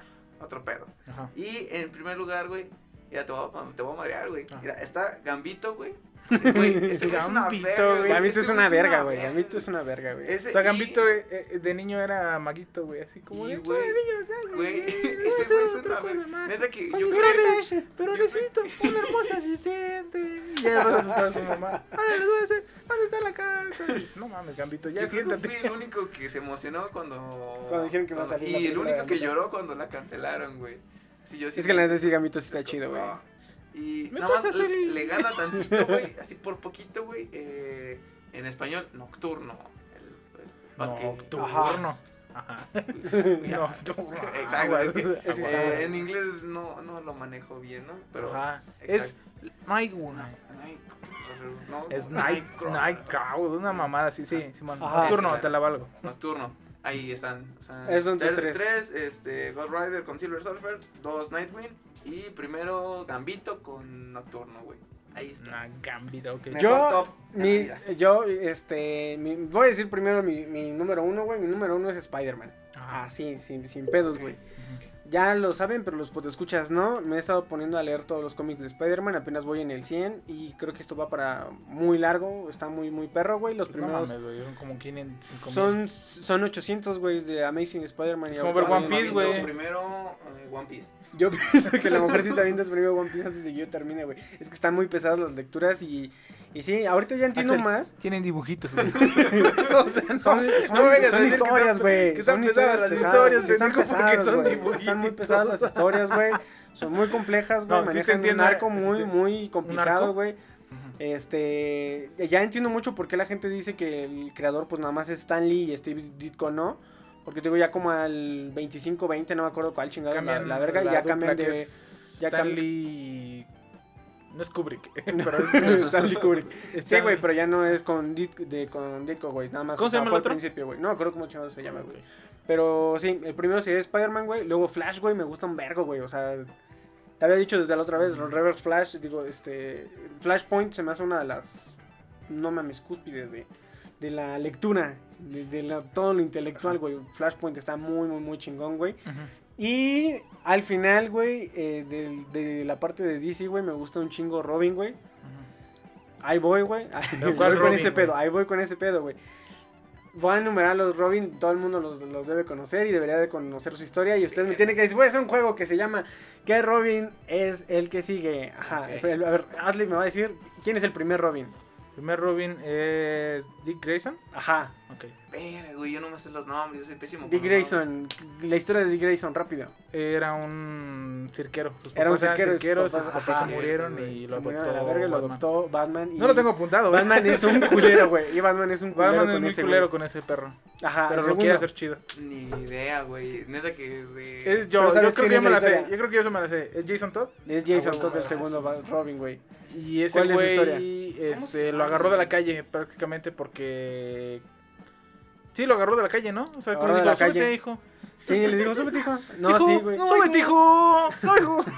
S3: otro pedo.
S2: Ajá.
S3: Y en primer lugar, güey, mira, te voy a, te voy a madrear, güey. Mira, está Gambito, güey. Güey, <laughs> ese
S2: Gambito, güey.
S7: Gambito es una verga, güey. Gambito es una verga, güey.
S2: O sea,
S3: y-
S2: Gambito eh, eh, de niño era maguito, güey, así como
S3: Y,
S2: de,
S3: güey,
S2: "Ay, niños, ya,
S3: Güey, <laughs> ese güey es
S2: otra cosa más.
S3: Neta que yo creo
S2: pero
S3: yo
S2: necesito una <laughs> hermosa asistente. Y ya le vas a su mamá. Ahora les voy a hacer, ¿dónde está la carta? Y dices, No mames, Gambito, ya
S3: Yo
S2: siéntate.
S3: fui el único que se emocionó cuando...
S7: Cuando dijeron que iba a salir
S3: Y el único que lloró cuando la cancelaron, güey. Sí, yo sí
S7: Es que la neta sí, Gambito sí está chido, güey.
S3: Y
S2: ¿Me
S3: nada más le, le gana <laughs> tantito, güey, así por poquito, güey, eh, en español, nocturno. El.
S2: Nocturno. Ajá. <laughs> <laughs> Nocturno.
S3: Exacto.
S2: Ah,
S3: es que, eh, en inglés no, no lo manejo bien, ¿no? Pero...
S2: Ajá. Es
S3: exacto.
S2: Nightwing.
S3: Night- no,
S2: Es Night.
S3: Nightcrawler,
S2: una mamada así, sí.
S7: Ajá.
S2: Nocturno,
S3: Ese,
S2: te la valgo.
S3: Nocturno. Ahí están. o sea,
S7: tus
S3: tres,
S7: tres.
S3: tres, este, Ghost Rider con Silver Surfer, dos Nightwing y primero Gambito con Nocturno, güey. Ahí está.
S2: Una gambita, ok.
S7: Yo, mis,
S3: Ah,
S7: yo, este, mi- voy a decir primero mi, mi número uno, güey. Mi número uno es Spider-Man. Ah, sí, sin, sin pedos, güey. Ya lo saben, pero los escuchas no. Me he estado poniendo a leer todos los cómics de Spider-Man. Apenas voy en el 100 y creo que esto va para muy largo. Está muy, muy perro, güey. Los
S2: No
S7: primeros
S2: mames, güey, son como 500, 5000.
S7: son, son 800, güey, de Amazing Spider-Man. y
S2: Es como
S7: ahorita
S2: ver
S7: voy
S2: One Piece, güey.
S3: Primero eh, One Piece. <laughs>
S7: Yo pienso que a lo mejor sí está viendo primero One Piece antes de que yo termine, güey. Es que están muy pesadas las lecturas y, y sí, ahorita ya entiendo
S2: Axel,
S7: más.
S2: Tienen dibujitos, güey. <laughs>
S7: o sea, son, son,
S2: no
S7: historias, güey.
S2: que están
S7: son
S2: pesadas las historias,
S7: están pesadas,
S2: son dibujitos.
S7: Están muy pesadas las historias, güey. Son muy complejas, güey.
S2: No,
S7: Manejan un arco
S2: sí
S7: muy, muy complicado, güey. Este, ya entiendo mucho por qué la gente dice que el creador pues nada más es Stan Lee y Steve Ditko no. Porque te digo, ya como al 25-20, no me acuerdo cuál chingado la,
S2: Cambian
S7: la verga, y
S2: la
S7: ya cambian de...
S2: es
S7: ya
S2: Stanley... No es Kubrick, <laughs> pero <laughs>
S7: Stanley Kubrick. Sí, güey, pero ya no es con, de, con Ditko, güey. Nada más
S2: ¿Cómo se llama el
S7: fue al
S2: otro?
S7: principio, güey. No me acuerdo cómo chingados se llama, güey. Pero sí, el primero sería Spider-Man, güey. Luego Flash, güey, me gusta un vergo, güey. O sea, te había dicho desde la otra vez, los Reverse Flash, digo, este. Flashpoint se me hace una de las. No mames, cúspides de, de la lectura, de, de la- todo lo intelectual, güey. Flashpoint está muy, muy, muy chingón, güey. Y al final, güey, eh, del- de, la parte de DC, güey, me gusta un chingo Robin, güey. Ahí voy, güey. <laughs> Ahí
S2: ¿Pero
S7: voy con ese
S2: güey?
S7: pedo. Ahí voy con ese pedo, güey. Voy a enumerar los Robin, todo el mundo los, los debe conocer y debería de conocer su historia. Y ustedes me tienen que decir, a hacer un juego que se llama ¿Qué Robin es el que sigue? Ajá. A ver, Ashley me va a decir, ¿quién es el primer Robin?
S2: Primer Robin es Dick Grayson.
S7: Ajá.
S2: Ok.
S3: Verga, güey, yo no me sé los nombres, yo soy pésimo.
S7: Dick Grayson. La historia de Dick Grayson, rápido.
S2: Era un cirquero. Sus
S7: Era un
S2: eran
S7: cirquero sus
S2: cirqueros sus
S7: papás-
S2: se murieron y
S7: Se
S2: lo adoptó
S7: la verga, lo
S2: Batman.
S7: adoptó Batman. Y
S2: No lo tengo apuntado, güey.
S7: Batman es un culero, güey. Y Batman es un culero
S2: Batman es
S7: con ese,
S2: culero
S7: güey.
S2: con ese perro.
S7: Ajá.
S2: pero lo quiere hacer chido.
S3: Ni idea, güey. Neta que de...
S2: Es yo,
S7: Pero
S2: yo
S7: ¿sabes
S2: creo que yo me
S7: la
S2: sé. Yo creo que yo se me la sé. Es Jason Todd.
S7: Es Jason
S3: Ah,
S7: Todd el segundo Robin, güey.
S2: Y ese
S7: ¿Cuál es su historia?
S2: güey
S3: ¿Cómo
S2: este, lo agarró de la calle prácticamente porque... Sí, lo agarró de la calle, ¿no? O sea,
S7: de
S2: dijo,
S7: la calle.
S2: súbete, hijo.
S7: Sí, le digo, súbete, hijo. <laughs> No,
S2: Hijo,
S7: sí, güey.
S2: No, súbete, hijo. No, hijo. <laughs>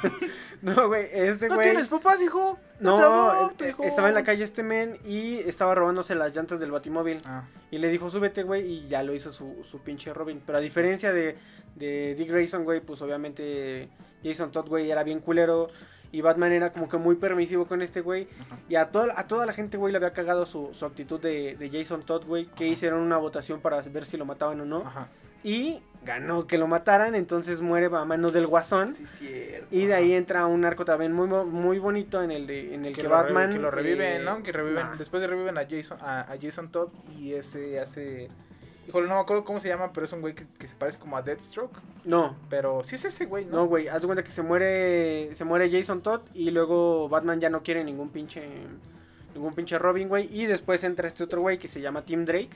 S7: No, güey, este
S2: No
S7: güey.
S2: tienes papás, hijo.
S7: No,
S2: adopto,
S7: eh,
S2: hijo.
S7: estaba en la calle este men y estaba robándose las llantas del batimóvil.
S2: Ah,
S7: Y le dijo, súbete, güey, y ya lo hizo su, su pinche Robin. Pero a diferencia de, de Dick Grayson, güey, pues obviamente Jason Todd, güey, era bien culero. Y Batman era como que muy permisivo con este güey. Y a toda, a toda la gente, güey, le había cagado su, su actitud de, de Jason Todd, güey. Que hicieron una votación para ver si lo mataban o no.
S2: Ajá.
S7: Y ganó que lo mataran, entonces muere a manos del guasón.
S3: Sí, cierto.
S7: Y de ahí entra un arco también muy, muy bonito en el, de, en el que, Batman...
S2: que lo reviven,
S7: eh,
S2: ¿no? Que reviven,
S7: nah.
S2: después de reviven a Jason, a, a Jason Todd y ese hace... Híjole, no me acuerdo cómo se llama, pero es un güey que, que se parece como a Deathstroke.
S7: No,
S2: Pero sí es ese güey, ¿no?
S7: no, güey. Haz de cuenta que se muere, se muere Jason Todd y luego Batman ya no quiere ningún pinche... Ningún pinche Robin, güey. Y después entra este otro güey que se llama Tim Drake.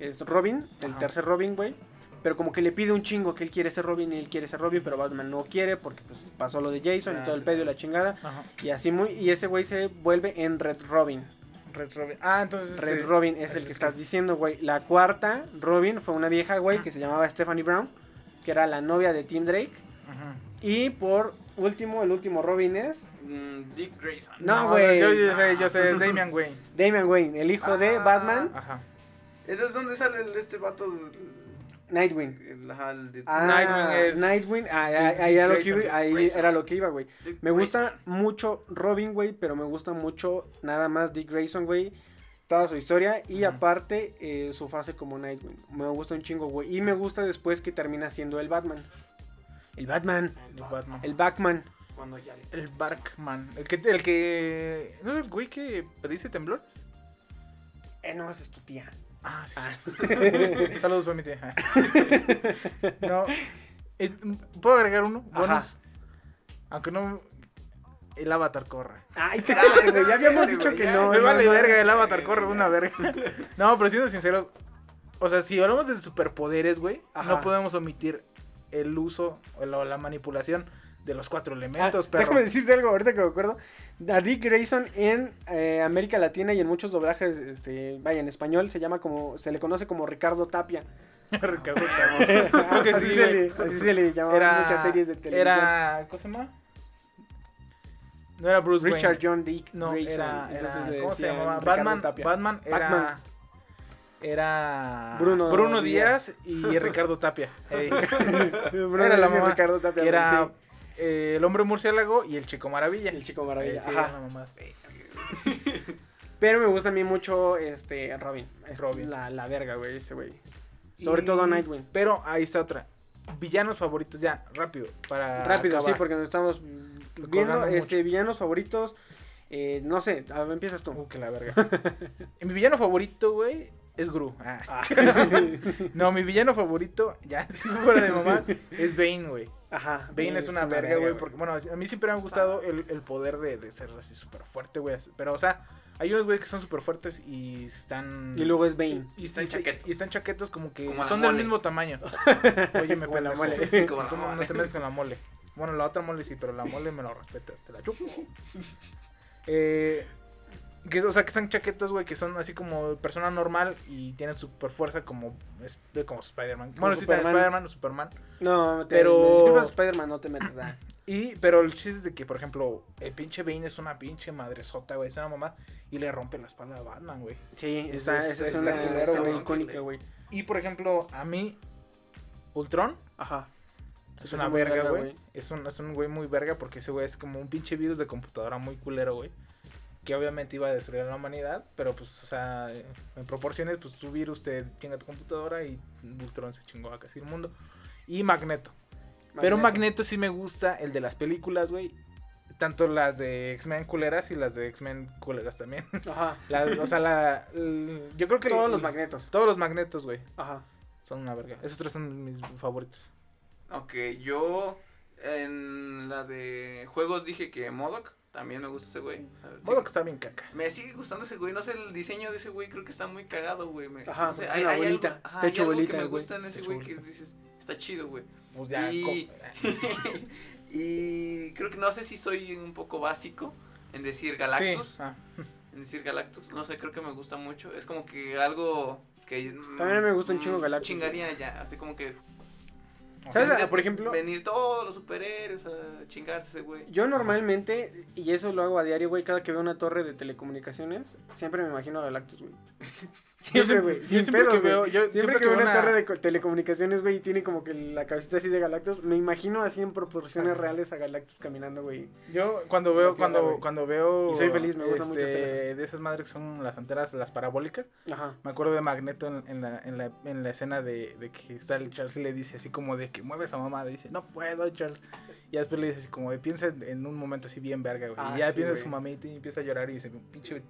S7: Es Robin, el
S2: Ajá.
S7: tercer Robin, güey. Pero como que le pide un chingo que él quiere ser Robin y él quiere ser Robin, pero Batman no quiere porque pues pasó lo de Jason y
S2: Ah,
S7: todo el pedo y la chingada.
S2: Ajá.
S7: Y así muy... Y ese güey se vuelve en Red Robin.
S2: Red Robin. Ah, entonces...
S7: Red
S2: sí.
S7: Robin es el que estás diciendo, güey. La cuarta Robin fue una vieja, güey, que se llamaba Stephanie Brown, que era la novia de Tim Drake.
S2: Ajá.
S7: Y por último, el último Robin es
S3: Mm, Dick Grayson.
S7: No, güey.
S2: Yo, yo sé, yo sé, es <laughs> Damian Wayne.
S7: Damian Wayne, el hijo de
S3: Ah.
S7: Batman,
S2: Ajá.
S3: Entonces, ¿dónde sale este vato?
S7: Nightwing.
S3: Ajá, el
S7: Ah,
S2: Nightwing es-
S7: Nightwing, ah,
S2: es
S7: ah, ahí, era lo que iba, ahí
S3: Grayson.
S7: era lo que iba, güey. Me gusta
S3: Grayson.
S7: mucho Robin, güey, pero me gusta mucho nada más Dick Grayson, güey. Toda su historia y aparte eh, su fase como Nightwing. Me gusta un chingo, güey. Y me gusta después que termina siendo el Batman. El Batman.
S2: El Batman.
S7: El Batman.
S3: Cuando ya le-
S2: El Barkman. El que, el que... ¿No es el güey que predice temblores?
S7: Eh, no, esa es tu tía.
S2: Ah, sí.
S7: Ah. <laughs>
S2: Saludos, mi tía. <laughs> no. eh, ¿Puedo agregar uno? Bonus. Aunque no... El avatar corre.
S7: Ay, güey. Ya habíamos dicho que no.
S2: Me vale verga, el avatar corre una verga. No, pero siendo sinceros, o sea, si hablamos de superpoderes, güey, no podemos omitir el uso o la, la manipulación de los cuatro
S7: Ah,
S2: elementos, perro.
S7: déjame decirte algo ahorita que me acuerdo. A Dick Grayson en eh, América Latina y en muchos doblajes, este, vaya, en español se llama como, se le conoce como Ricardo Tapia. <laughs>
S2: Ricardo <laughs> que
S7: así,
S2: sí,
S7: se le, así se le llamaba en muchas series de televisión.
S2: Era, ¿cómo se llama? No era Bruce
S7: Richard
S2: Wayne.
S7: John Dick
S2: No,
S7: Grayson.
S2: era,
S7: Entonces
S2: era-
S7: le
S2: ¿cómo se llamaba? Batman,
S7: Tapia.
S2: Batman era
S7: Batman.
S2: era
S7: Bruno
S2: Díaz. y Ricardo Tapia. <laughs> Ey.
S7: Bruno
S2: Era la mamá,
S7: Ricardo Tapia.
S2: que era
S7: sí.
S2: Eh, el hombre murciélago y el chico maravilla.
S7: el chico maravilla.
S2: Eh, sí,
S7: Ajá. <laughs> Pero me gusta a mí mucho este Robin. Es
S2: Robin.
S7: La, la verga, güey, ese güey. Sobre
S2: Y-
S7: todo Nightwing.
S2: Pero ahí está otra. Villanos favoritos ya, rápido. Para
S7: Rápido, sí,
S2: acabar.
S7: porque nos estamos viendo este villanos favoritos. Eh, no sé, a ver, empiezas tú.
S2: Uh, que la verga. <laughs> mi villano favorito, güey, es Gru. Ah. <laughs> no, mi villano favorito, ya si fuera de mamá, es Bane, güey.
S7: Ajá.
S2: Bane es una verga, güey, porque, bueno, a mí siempre me ha gustado el, el poder de, de ser así súper fuerte, güey. Pero, o sea, hay unos güeyes que son súper fuertes y están...
S7: Y luego es Bane.
S2: Y, y-
S3: Están
S2: y-
S3: chaquetos.
S2: y están chaquetos como que
S3: Como
S2: son del mismo tamaño. <laughs> Oye, me
S7: Como la mole.
S3: Como la
S2: Tú no, te metes con la mole. Bueno, la otra mole sí, pero la mole me lo respetas, te la chupo. Eh, <laughs> que, o sea, que están chaquetos, güey, que son así como persona normal y tienen super fuerza como, es- como Spider-Man. Bueno, sí, también. Spider-Man o Superman.
S7: No, te,
S2: Pero-
S7: disculpas, Spider-Man, no te metas. ah. <clears throat>
S2: Y, pero el chiste es de que, por ejemplo, el pinche Bane es una pinche madresota, güey, es una mamá y le rompe la espalda a Batman, güey.
S7: Sí,
S2: Es-
S7: esa,
S2: es-
S7: es una escena icónica, güey.
S2: Y, por ejemplo, a mí, Ultron
S7: Ajá.
S2: es una verga, güey. Es un, es un güey muy verga porque ese güey es como un pinche virus de computadora muy culero, güey. Que obviamente iba a destruir a la humanidad, pero pues, o sea, en proporciones, pues tu virus te chinga tu computadora y Ultron se chingó a casi el mundo. Y Magneto. Pero Magneto sí me gusta, el de las películas, güey. Tanto las de X-Men culeras y las de X-Men culeras también. <laughs>
S7: Ajá.
S2: Las- o sea, la, el- yo creo que...
S7: Todos
S2: el-
S7: los magnetos.
S2: Todos los magnetos, güey.
S7: Ajá.
S2: Son una verga. Esos tres son mis favoritos.
S3: Ok, yo en la de juegos dije que Modoc, también me gusta ese güey. O sea, sí,
S2: Modo que está bien caca.
S3: Me sigue gustando ese güey, no sé, el diseño de ese güey creo que está muy cagado, güey. me-
S7: Ajá,
S3: no sé,
S7: abuelita,
S3: algo, ajá,
S7: te
S3: hay algo que me
S7: güey,
S3: gusta en ese güey que dices, está chido, güey.
S2: Pues ya, <laughs>
S3: Y- creo que no sé si soy un poco básico en decir Galactus,
S2: Sí, ah.
S3: en decir Galactus, no sé, creo que me gusta mucho, es como que algo que
S7: También me gusta un chingo
S3: mm,
S7: Galactus,
S3: Chingaría ya, así como que
S7: ¿Sabes?
S3: Tendrías
S7: Por ejemplo,
S3: Venir todos los superhéroes a chingarse ese güey.
S7: yo normalmente, y eso lo hago a diario, güey, cada que veo una torre de telecomunicaciones, siempre me imagino a Galactus, güey. <laughs> Siempre, güey.
S2: siempre
S7: pedos,
S2: que
S7: güey.
S2: veo- yo
S7: siempre,
S2: siempre
S7: que veo una
S2: una-
S7: torre de co- telecomunicaciones, güey, y tiene como que la cabecita así de Galactus, me imagino así en proporciones reales a Galactus caminando, güey.
S2: Yo cuando veo,
S7: tierra,
S2: cuando, cuando veo...
S7: Y soy feliz, me gusta mucho hacer
S2: este, De esas madres que son las antenas, las parabólicas.
S7: Ajá.
S2: Me acuerdo de Magneto en, en la, en, la, en la escena de, de que está el Charles y le dice así como de que mueve esa mamá. Dice, no puedo, Charles. Y después le dice así como de piensa en, un momento así bien verga, güey.
S7: Ah,
S2: y ya
S7: sí,
S2: piensa su mamita y empieza a llorar y dice, pinche,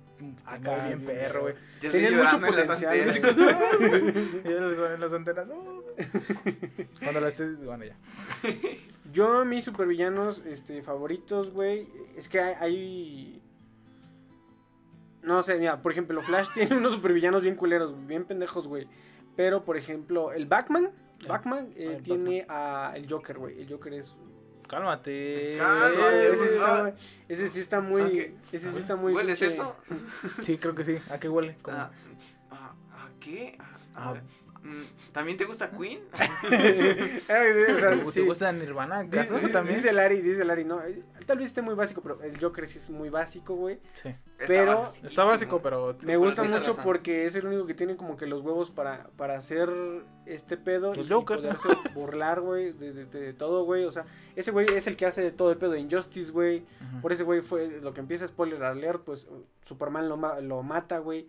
S7: Acá,
S2: acá bien
S7: bien
S2: perro, güey.
S3: Estoy
S7: mucho
S3: llorando en las
S7: potencial, <laughs> <laughs>
S2: y ya le suenan las antenas. "No". <laughs> Cuando la estés, bueno, ya.
S7: Yo, mis supervillanos este, favoritos, güey, es que hay, hay- No sé, mira, por ejemplo, Flash tiene unos supervillanos bien culeros, bien pendejos, güey. Pero, por ejemplo, el Batman, Batman eh,
S2: ah,
S7: tiene a el Joker, güey. El Joker es...
S2: Cálmate.
S3: Cálmate,
S7: ese, sí está, muy- ese sí está muy...
S3: Ok.
S7: Ese sí está muy...
S3: ¿Hueles eso? <laughs>
S2: Sí, creo que sí. ¿A qué huele?
S3: Ah, ah, ¿A qué? Ah,
S2: Ah.
S3: Mm, ¿También te gusta Queen? <laughs>
S7: Ay, o sea,
S2: ¿Te
S7: sí.
S2: gusta Nirvana?
S7: Dice,
S2: ¿Acaso
S7: dice-
S2: también?
S7: dice Larry, dice Larry, no, eh, tal vez esté muy básico, pero el Joker sí es muy básico, güey.
S2: Sí.
S3: Está
S7: Pero-
S3: basiquísimo.
S2: Está básico, pero...
S7: Me gusta mucho
S3: razón.
S7: porque es el único que tiene como que los huevos para, para hacer este pedo
S2: El
S7: y,
S2: Joker.
S7: poderse <laughs> burlar, güey, de, de- de todo, güey. O sea, ese güey es el que hace todo el pedo de Injustice, güey. Por ese güey fue lo que empieza spoiler alert, pues Superman lo, lo mata, güey.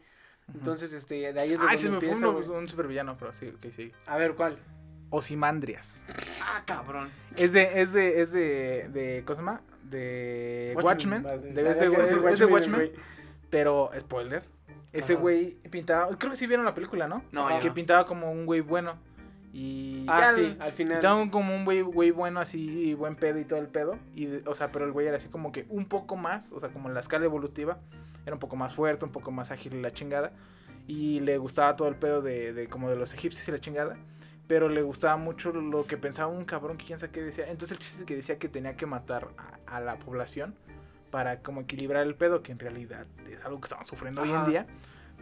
S7: Entonces, este, de ahí es de
S2: Ay,
S7: donde
S2: se me fue
S7: empieza,
S2: un,
S7: güey.
S2: un supervillano, pero sí, ok, sí.
S7: A ver, ¿cuál?
S2: Osimandrias.
S3: Ah, cabrón.
S2: Es de, es de, es de, de, ¿cómo se llama? De Watchmen.
S7: Watchmen,
S2: De, es de,
S7: que era
S2: es
S7: de
S2: de- es de
S7: Watchmen.
S2: Pero, spoiler. Ese
S7: Ajá.
S2: güey pintaba, creo que sí vieron la película, ¿no?
S3: No,
S2: que
S3: no.
S2: pintaba como un güey bueno. Y
S7: Ah,
S2: ya
S7: sí, al final.
S2: Un- como un güey, güey bueno así, buen pedo y todo el pedo. Y, o sea, pero el güey era así como que un poco más, o sea, como en la escala evolutiva. Era un poco más fuerte, un poco más ágil y la chingada. Y le gustaba todo el pedo de, de como de los egipcios y la chingada. Pero le gustaba mucho lo que pensaba un cabrón que quién sabe qué decía. Entonces el chiste es que decía que tenía que matar a, a la población para como equilibrar el pedo, que en realidad es algo que estamos sufriendo hoy en día.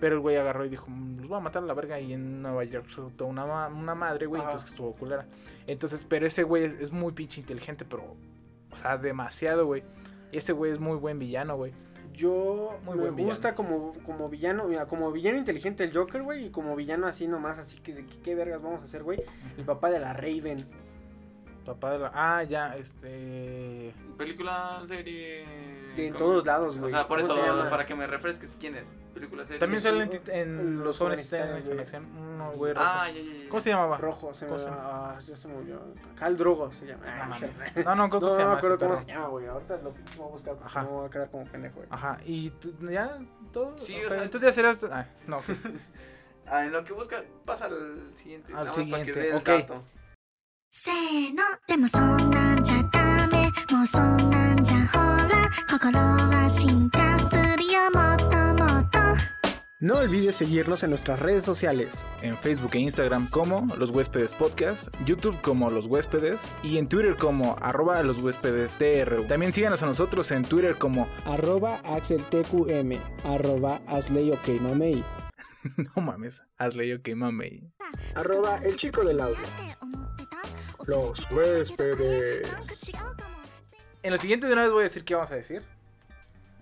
S2: Pero el güey agarró y dijo, "Mm, los voy a matar a la verga. Y en Nueva York soltó una, ma- una madre, güey. Entonces estuvo culera. Entonces, pero ese güey es, es muy pinche inteligente, pero, o sea, demasiado, güey. Y ese güey es muy buen villano, güey.
S7: Yo
S2: Muy
S7: me
S2: buen
S7: gusta como, como villano, mira, como villano inteligente el Joker, güey, y como villano así nomás, así que de qué, qué vergas vamos a hacer, güey. El papá de la Raven.
S2: Papá de la... Ah, ya, este...
S3: Película, serie.
S7: De en todos lados, güey.
S3: O sea, por
S7: ¿Cómo
S3: eso, para que me refresques, ¿quién es? Película, serie.
S2: También
S7: es
S2: sale
S7: un-
S2: en, tit- en
S7: en
S2: Los
S7: Los
S2: jóvenes
S7: Jóvenes
S2: titanes en
S7: Titanes,
S2: acción. No, güey, rojo.
S3: Ah, ya, ya, ya.
S2: ¿Cómo se llamaba?
S7: Rojo, se me
S2: ¿Cómo se
S7: va. Ah, ya se me olvidó. Cal Drogo se llama.
S2: No,
S7: Ah,
S2: mames.
S7: shit.
S2: no, no, ¿cómo
S7: No,
S2: se
S7: no
S2: llama?
S7: me acuerdo
S2: ese
S7: cómo
S2: perro?
S7: se llama, güey. Ahorita lo voy a buscar porque
S2: Ajá.
S7: no voy a quedar como pendejo, güey.
S2: Ajá, y tú- ya, todo.
S3: Sí,
S2: Ok,
S3: o sea-
S2: Entonces ya serás. Ah, no, ok. <laughs>
S3: Ah, en lo que busca, pasa al siguiente.
S2: Al
S3: nada más para que
S2: siguiente,
S3: dé el
S2: ok.
S3: dato.
S8: せーのでもそんなんじゃ
S7: No olvides seguirnos en nuestras redes sociales.
S2: en Facebook e Instagram como Los Huéspedes Podcast, YouTube como Los Huéspedes y en Twitter como arroba Los Huéspedes TRU. También síganos a nosotros en Twitter como
S7: Arroba AxelTQM. Arroba AsleyOKMamey. <laughs>
S2: No mames, hazle yo que mame.
S7: Arroba El Chico del Audio. Los huéspedes.
S2: En lo siguiente de una vez voy a decir qué vamos a decir.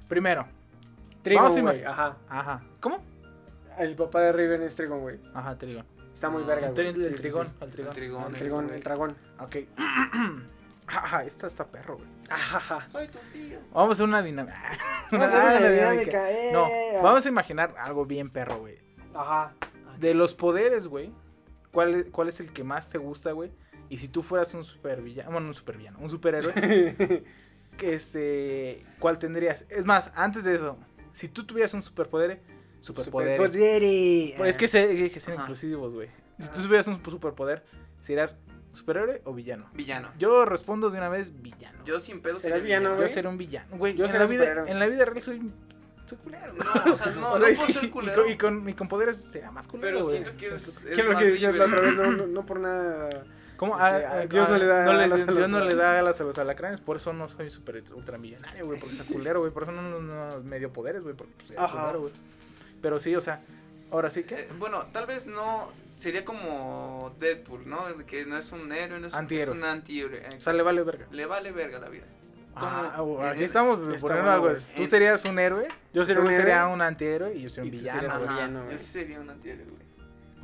S2: Primero,
S7: Trigon,
S2: Vamos a
S7: Ajá.
S2: ajá. ¿Cómo?
S7: El papá de Riven es Trigon, güey.
S2: Ajá, Trigón.
S7: Está muy
S3: Ah,
S7: verga,
S2: El,
S7: güey.
S2: el
S7: sí,
S2: trigón,
S7: sí.
S2: el trigón.
S3: El trigón.
S7: El Trigón, el dragón.
S2: Ok. <clears throat> Ajá, esta está perro, güey.
S7: Ajaja.
S3: Soy tu tío.
S2: Vamos a hacer una dinámica. <laughs>
S7: Vamos a hacer una dinámica, eh.
S2: No, vamos a imaginar algo bien perro, güey.
S7: Ajá.
S2: De los poderes, güey. ¿cuál, es- ¿Cuál es el que más te gusta, güey? Y si tú fueras un supervillano, bueno, un supervillano, un superhéroe, que <laughs> este, ¿cuál tendrías? Es más, antes de eso, si tú tuvieras un superpoder, superpoder.
S7: Superpoderes.
S2: Pues es que, se, hay que ser
S3: Ajá.
S2: inclusivos, güey. Si tú tuvieras un superpoder, ¿serías superhéroe o villano?
S3: Villano.
S2: Yo respondo de una vez villano.
S3: Yo sin pedos.
S7: ¿Serás
S3: sería
S7: villano,
S2: Yo seré un villano, güey.
S7: Yo
S2: en, la vida, en la vida real soy, soy culero. güey.
S3: No, o sea, no, <laughs>
S2: O
S3: no
S2: sea,
S3: por
S2: y-
S3: ser
S2: y
S3: culero.
S2: con- Y con, y con poderes será más culero,
S3: Pero
S2: güey.
S3: siento que es.
S7: ¿Qué es lo que decías la otra vez? No, no, no por nada.
S2: ¿Cómo?
S7: Este,
S2: Ah,
S7: a
S2: ah,
S7: Dios no
S2: ah,
S7: le da
S2: no
S7: alas a los
S2: Dios no le
S7: alacranes.
S2: da alas a los alacranes, por eso no soy super ultra millonario, güey, porque soy culero, güey, por eso no, no, no me dio poderes, güey, porque soy culero, güey. Pero sí, o sea, ahora sí
S3: Eh,
S2: que...
S3: bueno, tal vez no sería como Deadpool, ¿no? Que no es un héroe, no es, un-
S2: Antihéroe.
S3: es un antihéroe.
S2: O sea, le vale verga.
S3: Le vale verga la vida.
S2: Ah,
S3: Como-
S2: aquí estamos poniendo algo. Tú serías un héroe.
S7: Yo sería un
S2: güey sería
S7: héroe.
S2: un antihéroe y yo soy un
S7: Y tú
S2: villano.
S7: serías.
S3: Ajá,
S7: villano,
S3: ese sería un antihéroe.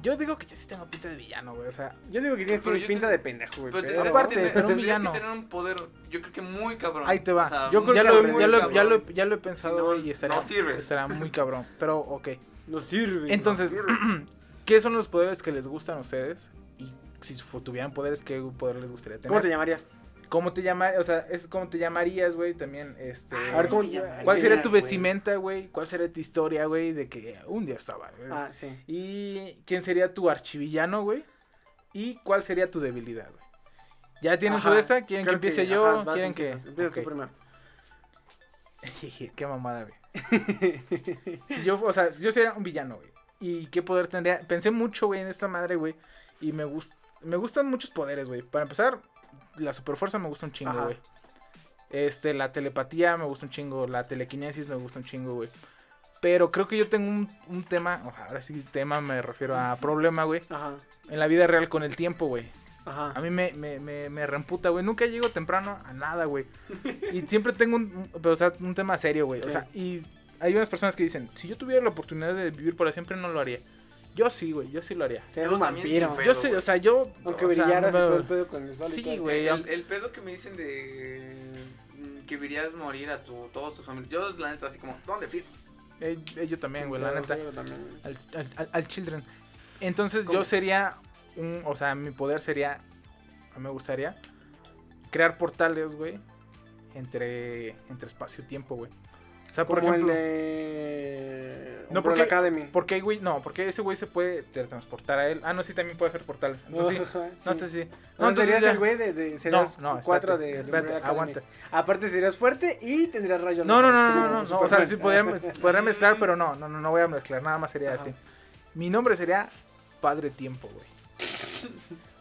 S2: Yo digo que yo sí tengo pinta de villano, güey. O sea,
S7: Yo digo que tienes
S3: Pero yo
S7: pinta
S3: te-
S7: de pendejo, güey.
S3: Pero
S7: pero-
S2: aparte,
S3: que
S2: pero un villano.
S3: que tener un poder, yo creo que muy cabrón.
S2: ahí te va.
S3: O sea,
S2: yo
S3: muy
S2: ya, lo, ya,
S3: muy
S2: lo, ya, lo,
S3: cabrón.
S2: ya lo he pensado,
S3: Si no,
S2: güey, y estaría,
S3: no sirves.
S2: estará muy cabrón. Pero, ok.
S7: No sirve.
S2: Entonces,
S3: sirve. <clears throat>
S2: ¿qué son los poderes que les gustan a ustedes? Y si tuvieran poderes, ¿qué poder les gustaría tener?
S7: ¿Cómo te llamarías?
S2: ¿Cómo te llama, o sea, es cómo te llamarías, güey? También, este...
S7: A ver, ¿cómo te
S2: ¿Cuál sería tu
S7: güey.
S2: vestimenta, güey? ¿Cuál sería tu historia, güey? De que un día estaba. güey?
S7: Ah, sí.
S2: ¿Y quién sería tu archivillano, güey? ¿Y cuál sería tu debilidad, güey? ¿Ya tienen su de esta? ¿Quieren que empiece yo? ¿Quieren que...?
S7: empiezas, Empiezas tú primero. <laughs>
S2: Qué mamada, güey. <laughs> Si yo, o sea, yo sería un villano, güey. ¿Y qué poder tendría? Pensé mucho, güey, en esta madre, güey. Y me, gust me gustan muchos poderes, güey. Para empezar, la superfuerza me gusta un chingo, güey. Este, la telepatía me gusta un chingo. La telequinesis me gusta un chingo, güey. Pero creo que yo tengo un, un tema, o sea, ahora sí tema me refiero a problema, güey.
S7: Ajá.
S2: En la vida real con el tiempo, güey.
S7: Ajá.
S2: A mí me, me, me, me reemputa, güey. Nunca llego temprano a nada, güey. <laughs> Y siempre tengo un, pero, o sea, un tema serio, güey. O sea, y hay unas personas que dicen, si yo tuviera la oportunidad de vivir para siempre, no lo haría. Yo sí, güey. Yo sí lo haría.
S3: Yo
S7: un vampiro.
S2: Yo
S3: pedo,
S2: sé,
S3: güey.
S2: o sea, yo...
S7: Aunque
S2: o sea,
S7: brillaras y
S2: no-
S7: todo el pedo con el sol y
S2: Sí, güey.
S3: El, el pedo que me dicen de mm, que verías morir a tu, todos tus familiares. Yo, la neta, así como, ¿dónde firmo?
S2: Eh, eh, yo también, güey, la neta.
S7: también.
S2: Al, al, al- al children. Entonces
S3: ¿Cómo?
S2: yo sería un... O sea, mi poder sería... Me gustaría crear portales, güey. Entre, entre espacio-tiempo, güey. O sea, por
S7: Como
S2: ejemplo...
S7: el de...
S2: No, porque-
S7: Academy.
S2: Porque, güey, no, porque ese güey se puede teletransportar a él. Ah, no, sí, también puede hacer portales. Entonces, sí. No,
S7: sí.
S2: sí.
S7: No,
S2: entonces
S7: serías
S2: ya-
S7: el güey de, de- serías
S2: no,
S7: cuatro
S2: espérate,
S7: de, de
S2: espérate,
S7: Academy.
S2: aguanta.
S7: Aparte serías fuerte y tendrías rayos
S2: No, no, no, no, no, no, O sea, sí podría, <laughs> podría mezclar, pero no, no, no, no voy a mezclar. Nada más sería
S7: Ajá.
S2: así. Mi nombre sería Padre Tiempo, güey.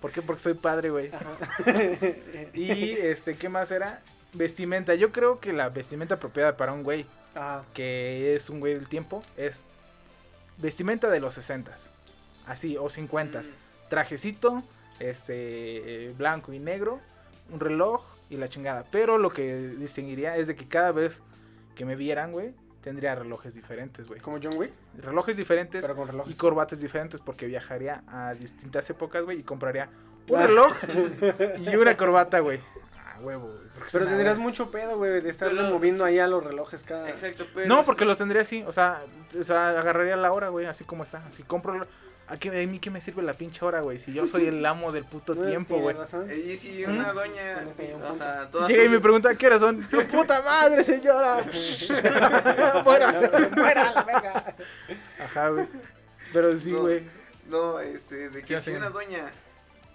S2: ¿Por qué? Porque soy padre, güey. Y, este, ¿qué más era? Vestimenta. Yo creo que la vestimenta apropiada para un güey
S7: Ajá.
S2: que es un güey del tiempo es vestimenta de los 60 Así, o 50
S3: Mm,
S2: trajecito, este, blanco y negro, un reloj y la chingada. Pero lo que distinguiría es de que cada vez que me vieran, güey, tendría relojes diferentes, güey.
S7: Como John Wick,
S2: Relojes diferentes
S7: pero con
S2: y
S7: relojes.
S2: corbatas diferentes porque viajaría a distintas épocas, güey, y compraría un reloj <laughs> y una corbata, güey. Huevo, güey. porque
S7: Pero
S2: una
S7: tendrías mucho pedo, güey, de estar
S3: Pero-
S7: moviendo ahí a los relojes cada...
S3: Exacto, pero.
S2: No, porque los tendría así, o sea, o sea, agarraría la hora, güey, así como está. Así compro. ¿A, qué, a mí qué me sirve la pinche hora, güey? Si yo soy el amo del puto <laughs> tiempo,
S7: tienes
S2: güey.
S7: razón.
S3: Eh, Y si una
S2: ¿Mm?
S3: doña.
S7: Tienes ahí un
S3: O sea, <laughs> toda
S2: Llega y me pregunta, ¿qué horas son? <laughs> Yo, ¡Puta madre, señora! ¡Fuera!
S7: ¡Fuera, la verga!
S2: Ajá, güey. Pero sí, güey.
S3: No, este, de que si una doña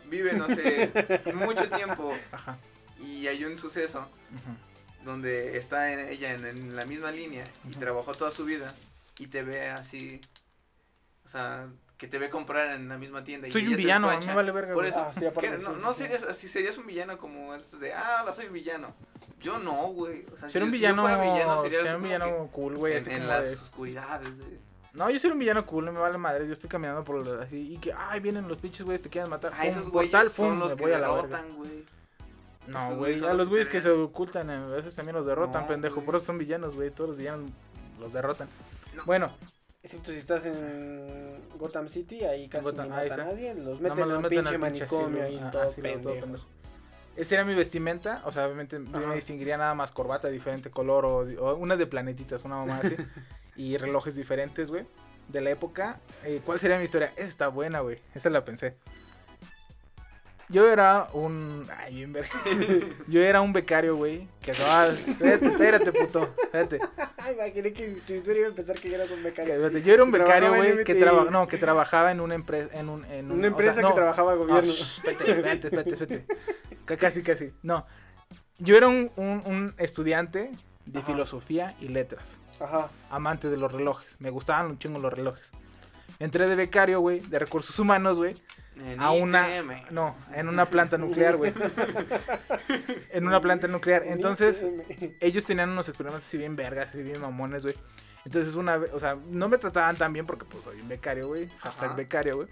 S3: vive, no sé, mucho tiempo
S2: Ajá.
S3: Y hay un suceso donde está en- ella en, en la misma línea y trabajó toda su vida y te ve así, o sea, que te ve comprar en la misma tienda.
S2: Soy un villano, a mí
S3: despacha.
S2: me vale verga,
S3: Por eso,
S7: Ah,
S3: no,
S7: sí,
S3: no
S7: sí.
S3: serías así, serías un villano como estos de, ah, la soy villano. Yo no, güey. O sea,
S2: Ser
S3: si-
S2: un villano,
S3: sería
S2: ser un villano cool, güey.
S3: en, las
S2: de-
S3: oscuridades. de-
S2: No, yo soy un villano cool, no me vale madre. Yo estoy caminando por lo- así y que, ay, vienen los pinches güeyes, te quieren matar.
S3: Ah,
S2: pum,
S3: esos güeyes son los
S2: me
S3: que
S2: voy
S3: derrotan, güey.
S2: No, güey, a
S3: los que
S2: güeyes que se ocultan, eh, a veces también los derrotan,
S3: No,
S2: pendejo. Por eso son villanos, güey. Todos los villanos los derrotan.
S3: No.
S2: Bueno,
S7: Excepto si estás en Gotham City, ahí casi
S2: Gotham,
S7: no mata a nadie, los meten en un pinche manicomio ahí,
S2: Ah,
S7: todo
S2: todo
S7: pendejo.
S2: Esa era mi vestimenta, o sea, obviamente yo
S7: Ajá.
S2: me distinguiría nada más corbata de diferente color o, o una de planetitas, una mamá así. <laughs> y relojes diferentes, güey, de la época. Eh, ¿Cuál sería mi historia? Esa está buena, güey. Esa la pensé. Yo era un... Ay, bien verga. <laughs> Yo era un becario, güey, que acababa... Espérate, espérate, puto. Espérate. <laughs>
S7: Imaginé que tu historia iba a empezar que ya eras un becario.
S2: Espérate, Yo era un becario, güey, que, traba- no, que trabajaba en una empresa... En un, en un-
S7: Una
S2: o sea,
S7: empresa
S2: no,
S7: que trabajaba
S2: no,
S7: gobierno.
S2: shh, espérate, espérate, espérate, espérate. Casi, casi. No. Yo era un, un- un estudiante de
S7: Ajá.
S2: filosofía y letras.
S7: Ajá.
S2: Amante de los relojes. Me gustaban un chingo los relojes. Entré de becario, güey, de recursos humanos, güey,
S3: En
S2: a una...
S3: ITM.
S2: No, en una planta nuclear, güey. En una planta nuclear. Entonces, ellos tenían unos experimentos así bien vergas, así bien mamones, güey. Entonces una vez, o sea, no me trataban tan bien porque pues soy un becario, güey. Hashtag becario, güey.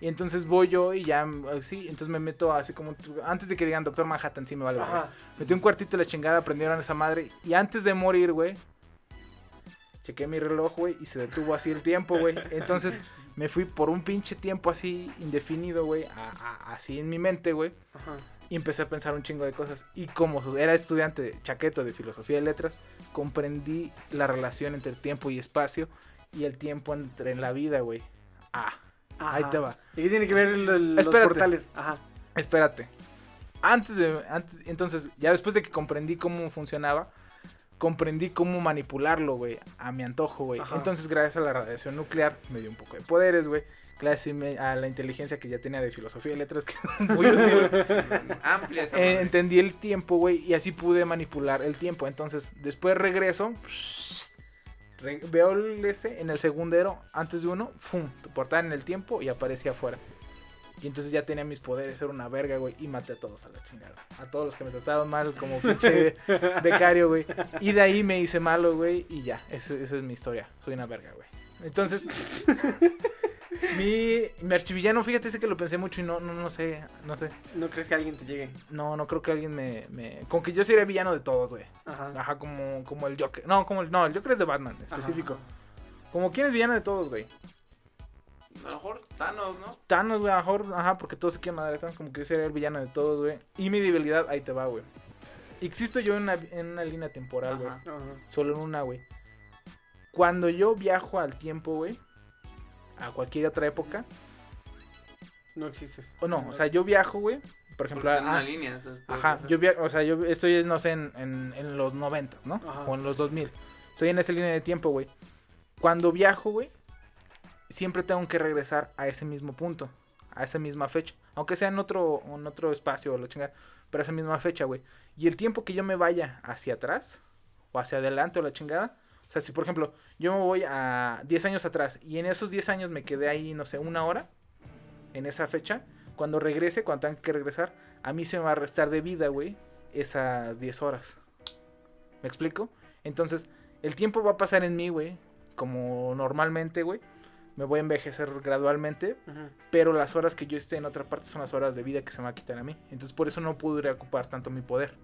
S2: Y entonces voy yo y ya, sí, entonces me meto así como, antes de que digan Doctor Manhattan, sí me vale. Metí un cuartito de la chingada, prendieron esa madre. Y antes de morir, güey, chequé mi reloj, güey, y se detuvo así el tiempo, güey. Entonces me fui por un pinche tiempo así indefinido, güey, así en mi mente, güey. Y empecé a pensar un chingo de cosas. Y como era estudiante de chaqueto de filosofía y letras, comprendí la relación entre tiempo y espacio y el tiempo entre en la vida, güey. Ah, ahí te va.
S7: ¿Y qué tiene que ver el- el- los portales? Ajá.
S2: Espérate. Antes de. antes- entonces, ya después de que comprendí cómo funcionaba, comprendí cómo manipularlo, güey, a mi antojo, güey. Entonces, gracias a la radiación nuclear, me dio un poco de poderes, güey. Gracias a la inteligencia que ya tenía de filosofía y letras, <laughs> que es muy útil, güey.
S3: Amplia esa
S2: Eh, entendí el tiempo, güey, y así pude manipular el tiempo. Entonces, después regreso, re- veo el ese en el segundero, antes de uno, ¡fum! Portada en el tiempo y aparecía afuera. Y entonces ya tenía mis poderes, era una verga, güey, y maté a todos a la chingada. A todos los que me trataron mal, como <laughs> pinche becario, güey. Y de ahí me hice malo, güey, y ya, ese- esa es mi historia. Soy una verga, güey. Entonces, <laughs> mi, mi archivillano, fíjate, ese que lo pensé mucho y no, no, no sé, no sé.
S7: ¿No crees que alguien te llegue?
S2: No, no creo que alguien me, me... Con que yo sería villano de todos, güey.
S7: Ajá.
S2: Ajá, como, como el Joker. No, como el... No, el Joker es de Batman, específico. Como quién es villano de todos, güey.
S3: A lo mejor Thanos, ¿no?
S2: Thanos, güey, a lo mejor, ajá, porque todos se quieren madre Thanos, como que yo sería el villano de todos, güey. Y mi debilidad, ahí te va, güey. Existo yo en una, en una línea temporal, güey.
S3: Ajá.
S7: Ajá.
S2: Solo en una, güey. Cuando yo viajo al tiempo, güey, a cualquier otra época,
S7: No existes.
S2: o no, o sea, yo viajo, güey, por ejemplo, a-
S3: una línea, entonces. puedes
S2: Ajá, yo via- o sea, yo estoy, no sé, en, en, en los 90, ¿no?
S7: Ajá.
S2: O en los 2000. Estoy en esa línea de tiempo, güey. Cuando viajo, güey, siempre tengo que regresar a ese mismo punto, a esa misma fecha. Aunque sea en otro, en otro espacio o la chingada, pero a esa misma fecha, güey. Y el tiempo que yo me vaya hacia atrás, o hacia adelante o la chingada, o sea, si por ejemplo yo me voy a 10 años atrás y en esos 10 años me quedé ahí, no sé, una hora, en esa fecha, cuando regrese, cuando tenga que regresar, a mí se me va a restar de vida, güey, esas 10 horas. ¿Me explico? Entonces, el tiempo va a pasar en mí, güey, como normalmente, güey. Me voy a envejecer gradualmente,
S7: Ajá.
S2: pero las horas que yo esté en otra parte son las horas de vida que se me va a quitar a mí. Entonces, por eso no podría ocupar tanto mi poder.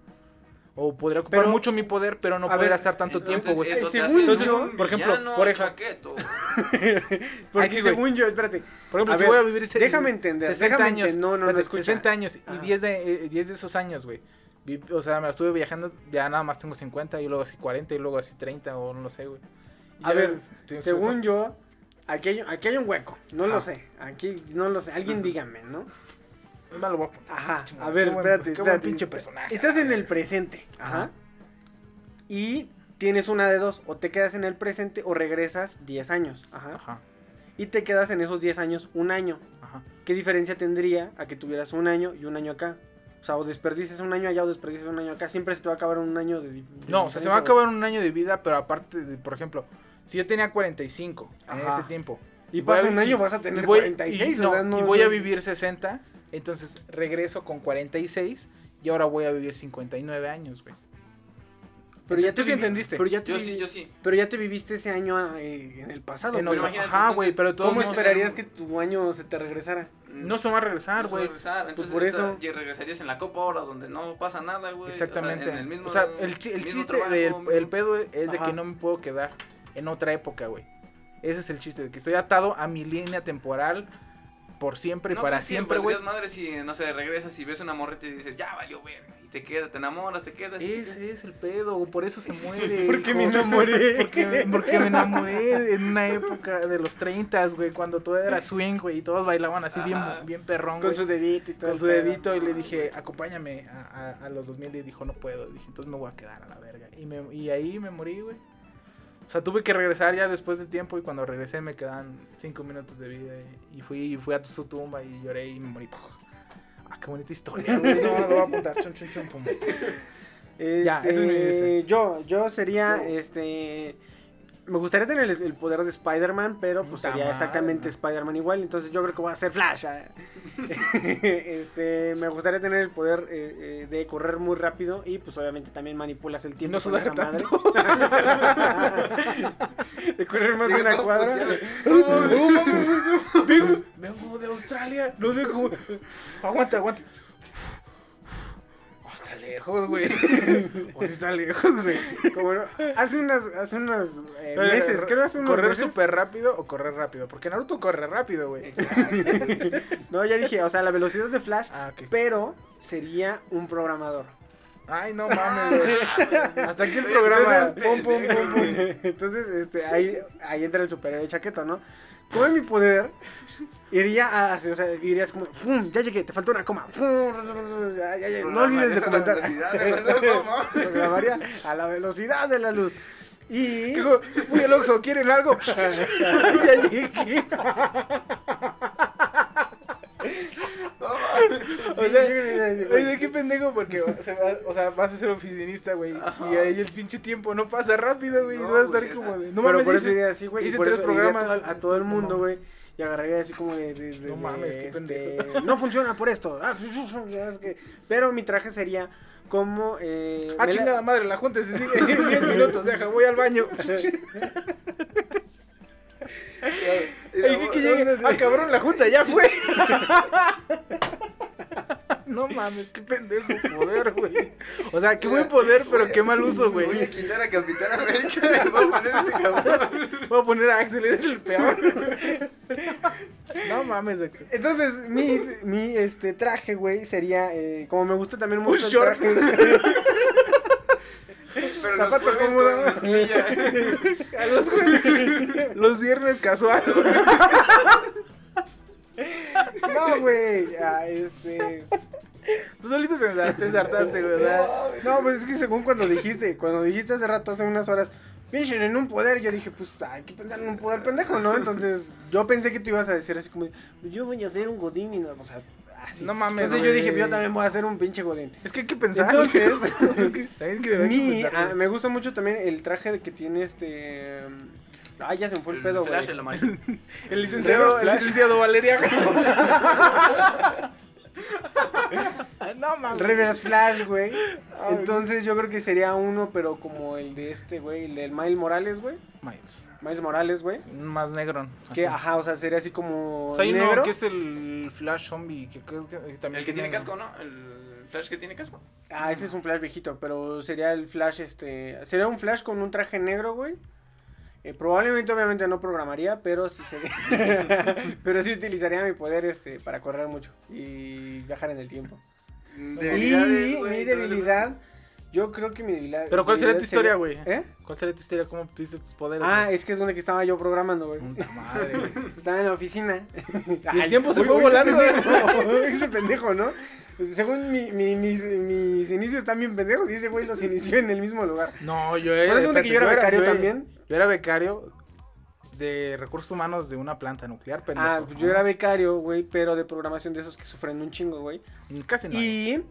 S2: O podría ocupar
S7: Pero-
S2: mucho mi poder, pero no
S7: a
S2: podría estar tanto
S3: Entonces,
S2: tiempo, güey.
S3: hace
S7: yo,
S2: por ejemplo, por ejemplo-. <laughs>
S7: Porque
S2: sí,
S7: según yo, espérate.
S2: Por ejemplo,
S7: A
S2: si
S7: ver,
S2: voy a vivir se-
S7: déjame entender,
S2: 60
S7: déjame
S2: años,
S7: enten- no, no, no,
S2: espérate,
S7: escucha.
S2: 60 años y
S7: Ajá.
S2: 10 de, eh, 10 de esos años, güey. O sea, me la estuve viajando, ya nada más tengo 50 y luego así 40 y luego así 30 o no sé, güey.
S7: A
S2: ya,
S7: ver,
S2: ¿sí
S7: según yo, aquí hay, aquí hay un hueco. No lo
S2: Ajá.
S7: sé. Aquí no lo sé. Alguien dígame, ¿no?
S2: explico? Me lo voy a apuntar.
S7: Ajá. A ver, espérate,
S2: buen
S7: espérate.
S2: pinche personaje.
S7: Estás en el presente. Ajá.
S2: Ajá.
S7: Y tienes una de dos. O te quedas en el presente o regresas 10 años. Ajá.
S2: Ajá,
S7: Y te quedas en esos 10 años un año.
S2: ajá.
S7: ¿Qué diferencia tendría a que tuvieras un año y un año acá? O sea, o desperdices un año allá o desperdices un año acá. Siempre se te va a acabar un año de. de
S2: No, o sea, se va a acabar un año de vida, pero aparte, de, por ejemplo, si yo tenía 45 en
S7: Ajá.
S2: ese tiempo.
S7: Y pasa un año, vas a
S2: y
S7: tener
S2: voy-
S7: 46.
S2: Y,
S7: o
S2: no,
S7: sea, no-
S2: y voy a
S7: no-
S2: vivir 60, entonces regreso con 46 y ahora voy a vivir 59 años, güey.
S7: Pero ya
S2: Tú
S7: te
S2: sí entendiste.
S7: Pero ya te
S3: Yo
S7: vi-
S3: sí, yo sí.
S7: Pero ya te viviste ese año eh, en el pasado.
S2: En otro- Ajá, güey, pero todos
S7: ¿Cómo esperarías que tu año se te regresara?
S2: No se va a regresar,
S3: No se va a
S2: güey.
S3: regresar, entonces
S7: por
S3: esta-
S7: eso-
S3: y regresarías en la Copa ahora donde no pasa nada, güey.
S2: Exactamente.
S3: O sea, en el mismo,
S2: o sea, el, chi- el
S3: mismo
S2: chiste
S3: trabajo,
S2: el pedo es de que no me puedo quedar en otra época, güey. Ese es el chiste, de que estoy atado a mi línea temporal por siempre y
S3: No,
S2: para
S3: pues
S2: siempre, güey.
S3: madre si, no sé, regresas y ves una morrita y dices, ya valió ver. Y te quedas, te enamoras, te quedas. y te quedas.
S2: Ese es el pedo, por eso se <laughs> muere.
S7: Porque me enamoré. <laughs>
S2: Porque, me- porque me enamoré en una época de los 30, güey, cuando todo era swing, güey, y todos bailaban así bien,
S3: Ajá.
S2: bien perrón,
S7: Con
S2: güey.
S7: su dedito y todo.
S2: Con su
S7: pedo.
S2: dedito y le dije, acompáñame a, a- a los 2000 y dijo, no puedo. Dije, entonces me voy a quedar a la verga. Y, me, y ahí me morí, güey. O sea, tuve que regresar ya después de tiempo y cuando regresé me quedaban 5 minutos de vida. Y, y fui, fui a su tumba y lloré y me morí. Ah, qué bonita historia, güey. No, lo voy a apuntar. Chun, pum.
S7: Este,
S2: Ya, ese es mi- ese.
S7: Yo, yo sería, este... me gustaría tener el, el poder de Spider-Man, pero pues
S2: Puta
S7: sería
S2: madre,
S7: exactamente. Spider-Man igual. Entonces yo creo que voy a hacer Flash. ah. <laughs> este, me gustaría tener el poder eh, eh, de correr muy rápido y pues obviamente también manipulas el tiempo.
S2: no sudar
S7: esa madre. <laughs> de correr más de una cuadra.
S2: vengo <laughs> de Australia. No sé cómo. Aguanta, aguanta. Está lejos, güey. Oh, sí está lejos, güey.
S7: Como no- hace unas, hace unos eh, meses, creo hace unos
S2: ¿Correr súper rápido o correr rápido? Porque Naruto corre rápido, güey.
S7: No, ya dije, o sea, la velocidad de Flash,
S2: Ah, ok.
S7: pero sería un programador.
S2: Ay, no mames, güey. Hasta aquí el programa. Pum, pum, pum, pum.
S7: Entonces, este, ahí, ahí entra el superhéroe chaqueto, ¿no? Con mi poder, iría a, o sea, irías como, ¡fum! Ya llegué, te falta una coma. ¡Fum! Ya, ya, ya, No olvides de comentar. Programaría <laughs> a la velocidad de la luz. Y.
S2: Dijo, uy, el Oxxo, ¿quieren algo? <laughs> <laughs> ya llegué. <laughs> O sea, Oye, ¿de qué pendejo? Porque, o sea, va- o sea, vas a ser oficinista, güey. Y ahí el pinche tiempo no pasa rápido, güey.
S3: No,
S2: vas a estar como de.
S7: pero
S2: No mames,
S7: por eso
S2: hice-
S7: así, güey.
S2: tres programas.
S7: a todo, a todo el mundo, güey. Y agarraría así como de. de- de-
S2: No mames, qué
S7: de,
S2: pendejo. <laughs>
S7: No funciona por esto. Ah, <laughs> Pero mi traje sería como. Eh,
S2: Ah,
S7: la-
S2: chingada madre, la junta se sigue en 10 minutos. Deja, voy al baño. Ay, ¿qué, qué llegue? Ah, cabrón, la junta ya fue. <laughs> No mames, qué pendejo poder, güey. O sea, qué buen poder, pero qué mal uso, <laughs>
S3: Voy a
S2: güey.
S3: quitar a Capitán América y voy a poner ese cabrón.
S2: Voy a poner a Axel, eres el peor. <laughs> No mames, Axel.
S7: Entonces, mi, mi este, traje, güey, sería. eh, como me gusta también
S2: Un
S7: mucho el
S2: short.
S7: traje.
S3: Pero
S7: Zapato
S3: los
S7: cómodo. <laughs>
S2: A los, jueves- los viernes casual. <laughs>
S7: No, güey. este.
S2: Tú solito se te ensartaste, güey.
S7: No, pues es que según cuando dijiste, cuando dijiste hace rato, hace unas horas, piensen en un poder, yo dije, pues hay que pensar en un poder pendejo, ¿no? Entonces, yo pensé que tú ibas a decir así como, yo voy a hacer un godín y no, o sea, así.
S2: No mames,
S7: Entonces yo dije, yo también voy a hacer un pinche godín.
S2: Es que hay que pensar.
S7: Entonces, <laughs>
S2: Es que- que- <laughs>
S7: Mi, ah, me gusta mucho también el traje que tiene este... Ay, ya se me fue el,
S3: El
S7: pedo, güey. <laughs>
S3: el
S2: licenciado, el licenciado Valeria. <laughs> no mames.
S7: Reverse Flash, güey. Entonces yo creo que sería uno, pero como el de este, güey, el del Miles Morales, güey.
S2: Miles.
S7: Miles Morales, güey.
S2: Más negro.
S7: Que, ajá, o sea, sería así como
S2: O sea, hay
S7: negro.
S2: uno que es el Flash Zombie. Que, creo que también
S3: El que tiene
S2: tiene-
S3: casco, ¿no? El flash que tiene casco.
S7: Ah, ese es un Flash viejito, pero sería el Flash, este... Sería un Flash con un traje negro, güey. Eh, probablemente, obviamente, no programaría, pero sí sería... <laughs> pero sí utilizaría mi poder, este, para correr mucho y viajar en el tiempo.
S3: Debilidades,
S7: y
S3: güey,
S7: mi debilidad... Yo creo que mi debilidad...
S2: Pero ¿cuál sería tu
S7: debilidad
S2: historia, güey?
S7: ¿Eh?
S2: ¿Cuál sería tu historia? ¿Cómo obtuviste tus poderes?
S7: Ah, es que es donde que estaba yo programando, güey.
S2: Puta madre. <laughs>
S7: Estaba en la oficina.
S2: Y el tiempo se
S7: Uy,
S2: fue
S7: uy,
S2: volando. <laughs>
S7: Ese pendejo, ese pendejo, ¿no? Según mi, mi- mis, mis inicios están bien pendejos y ese güey los inició en el mismo lugar.
S2: No, yo era.
S7: ¿No es donde que yo era becario
S2: yo
S7: también?
S2: Yo era becario de recursos humanos de una planta nuclear, pendejo.
S7: Ah, pues yo era becario, güey, pero de programación de esos que sufren un chingo, güey.
S2: Casi no. hay.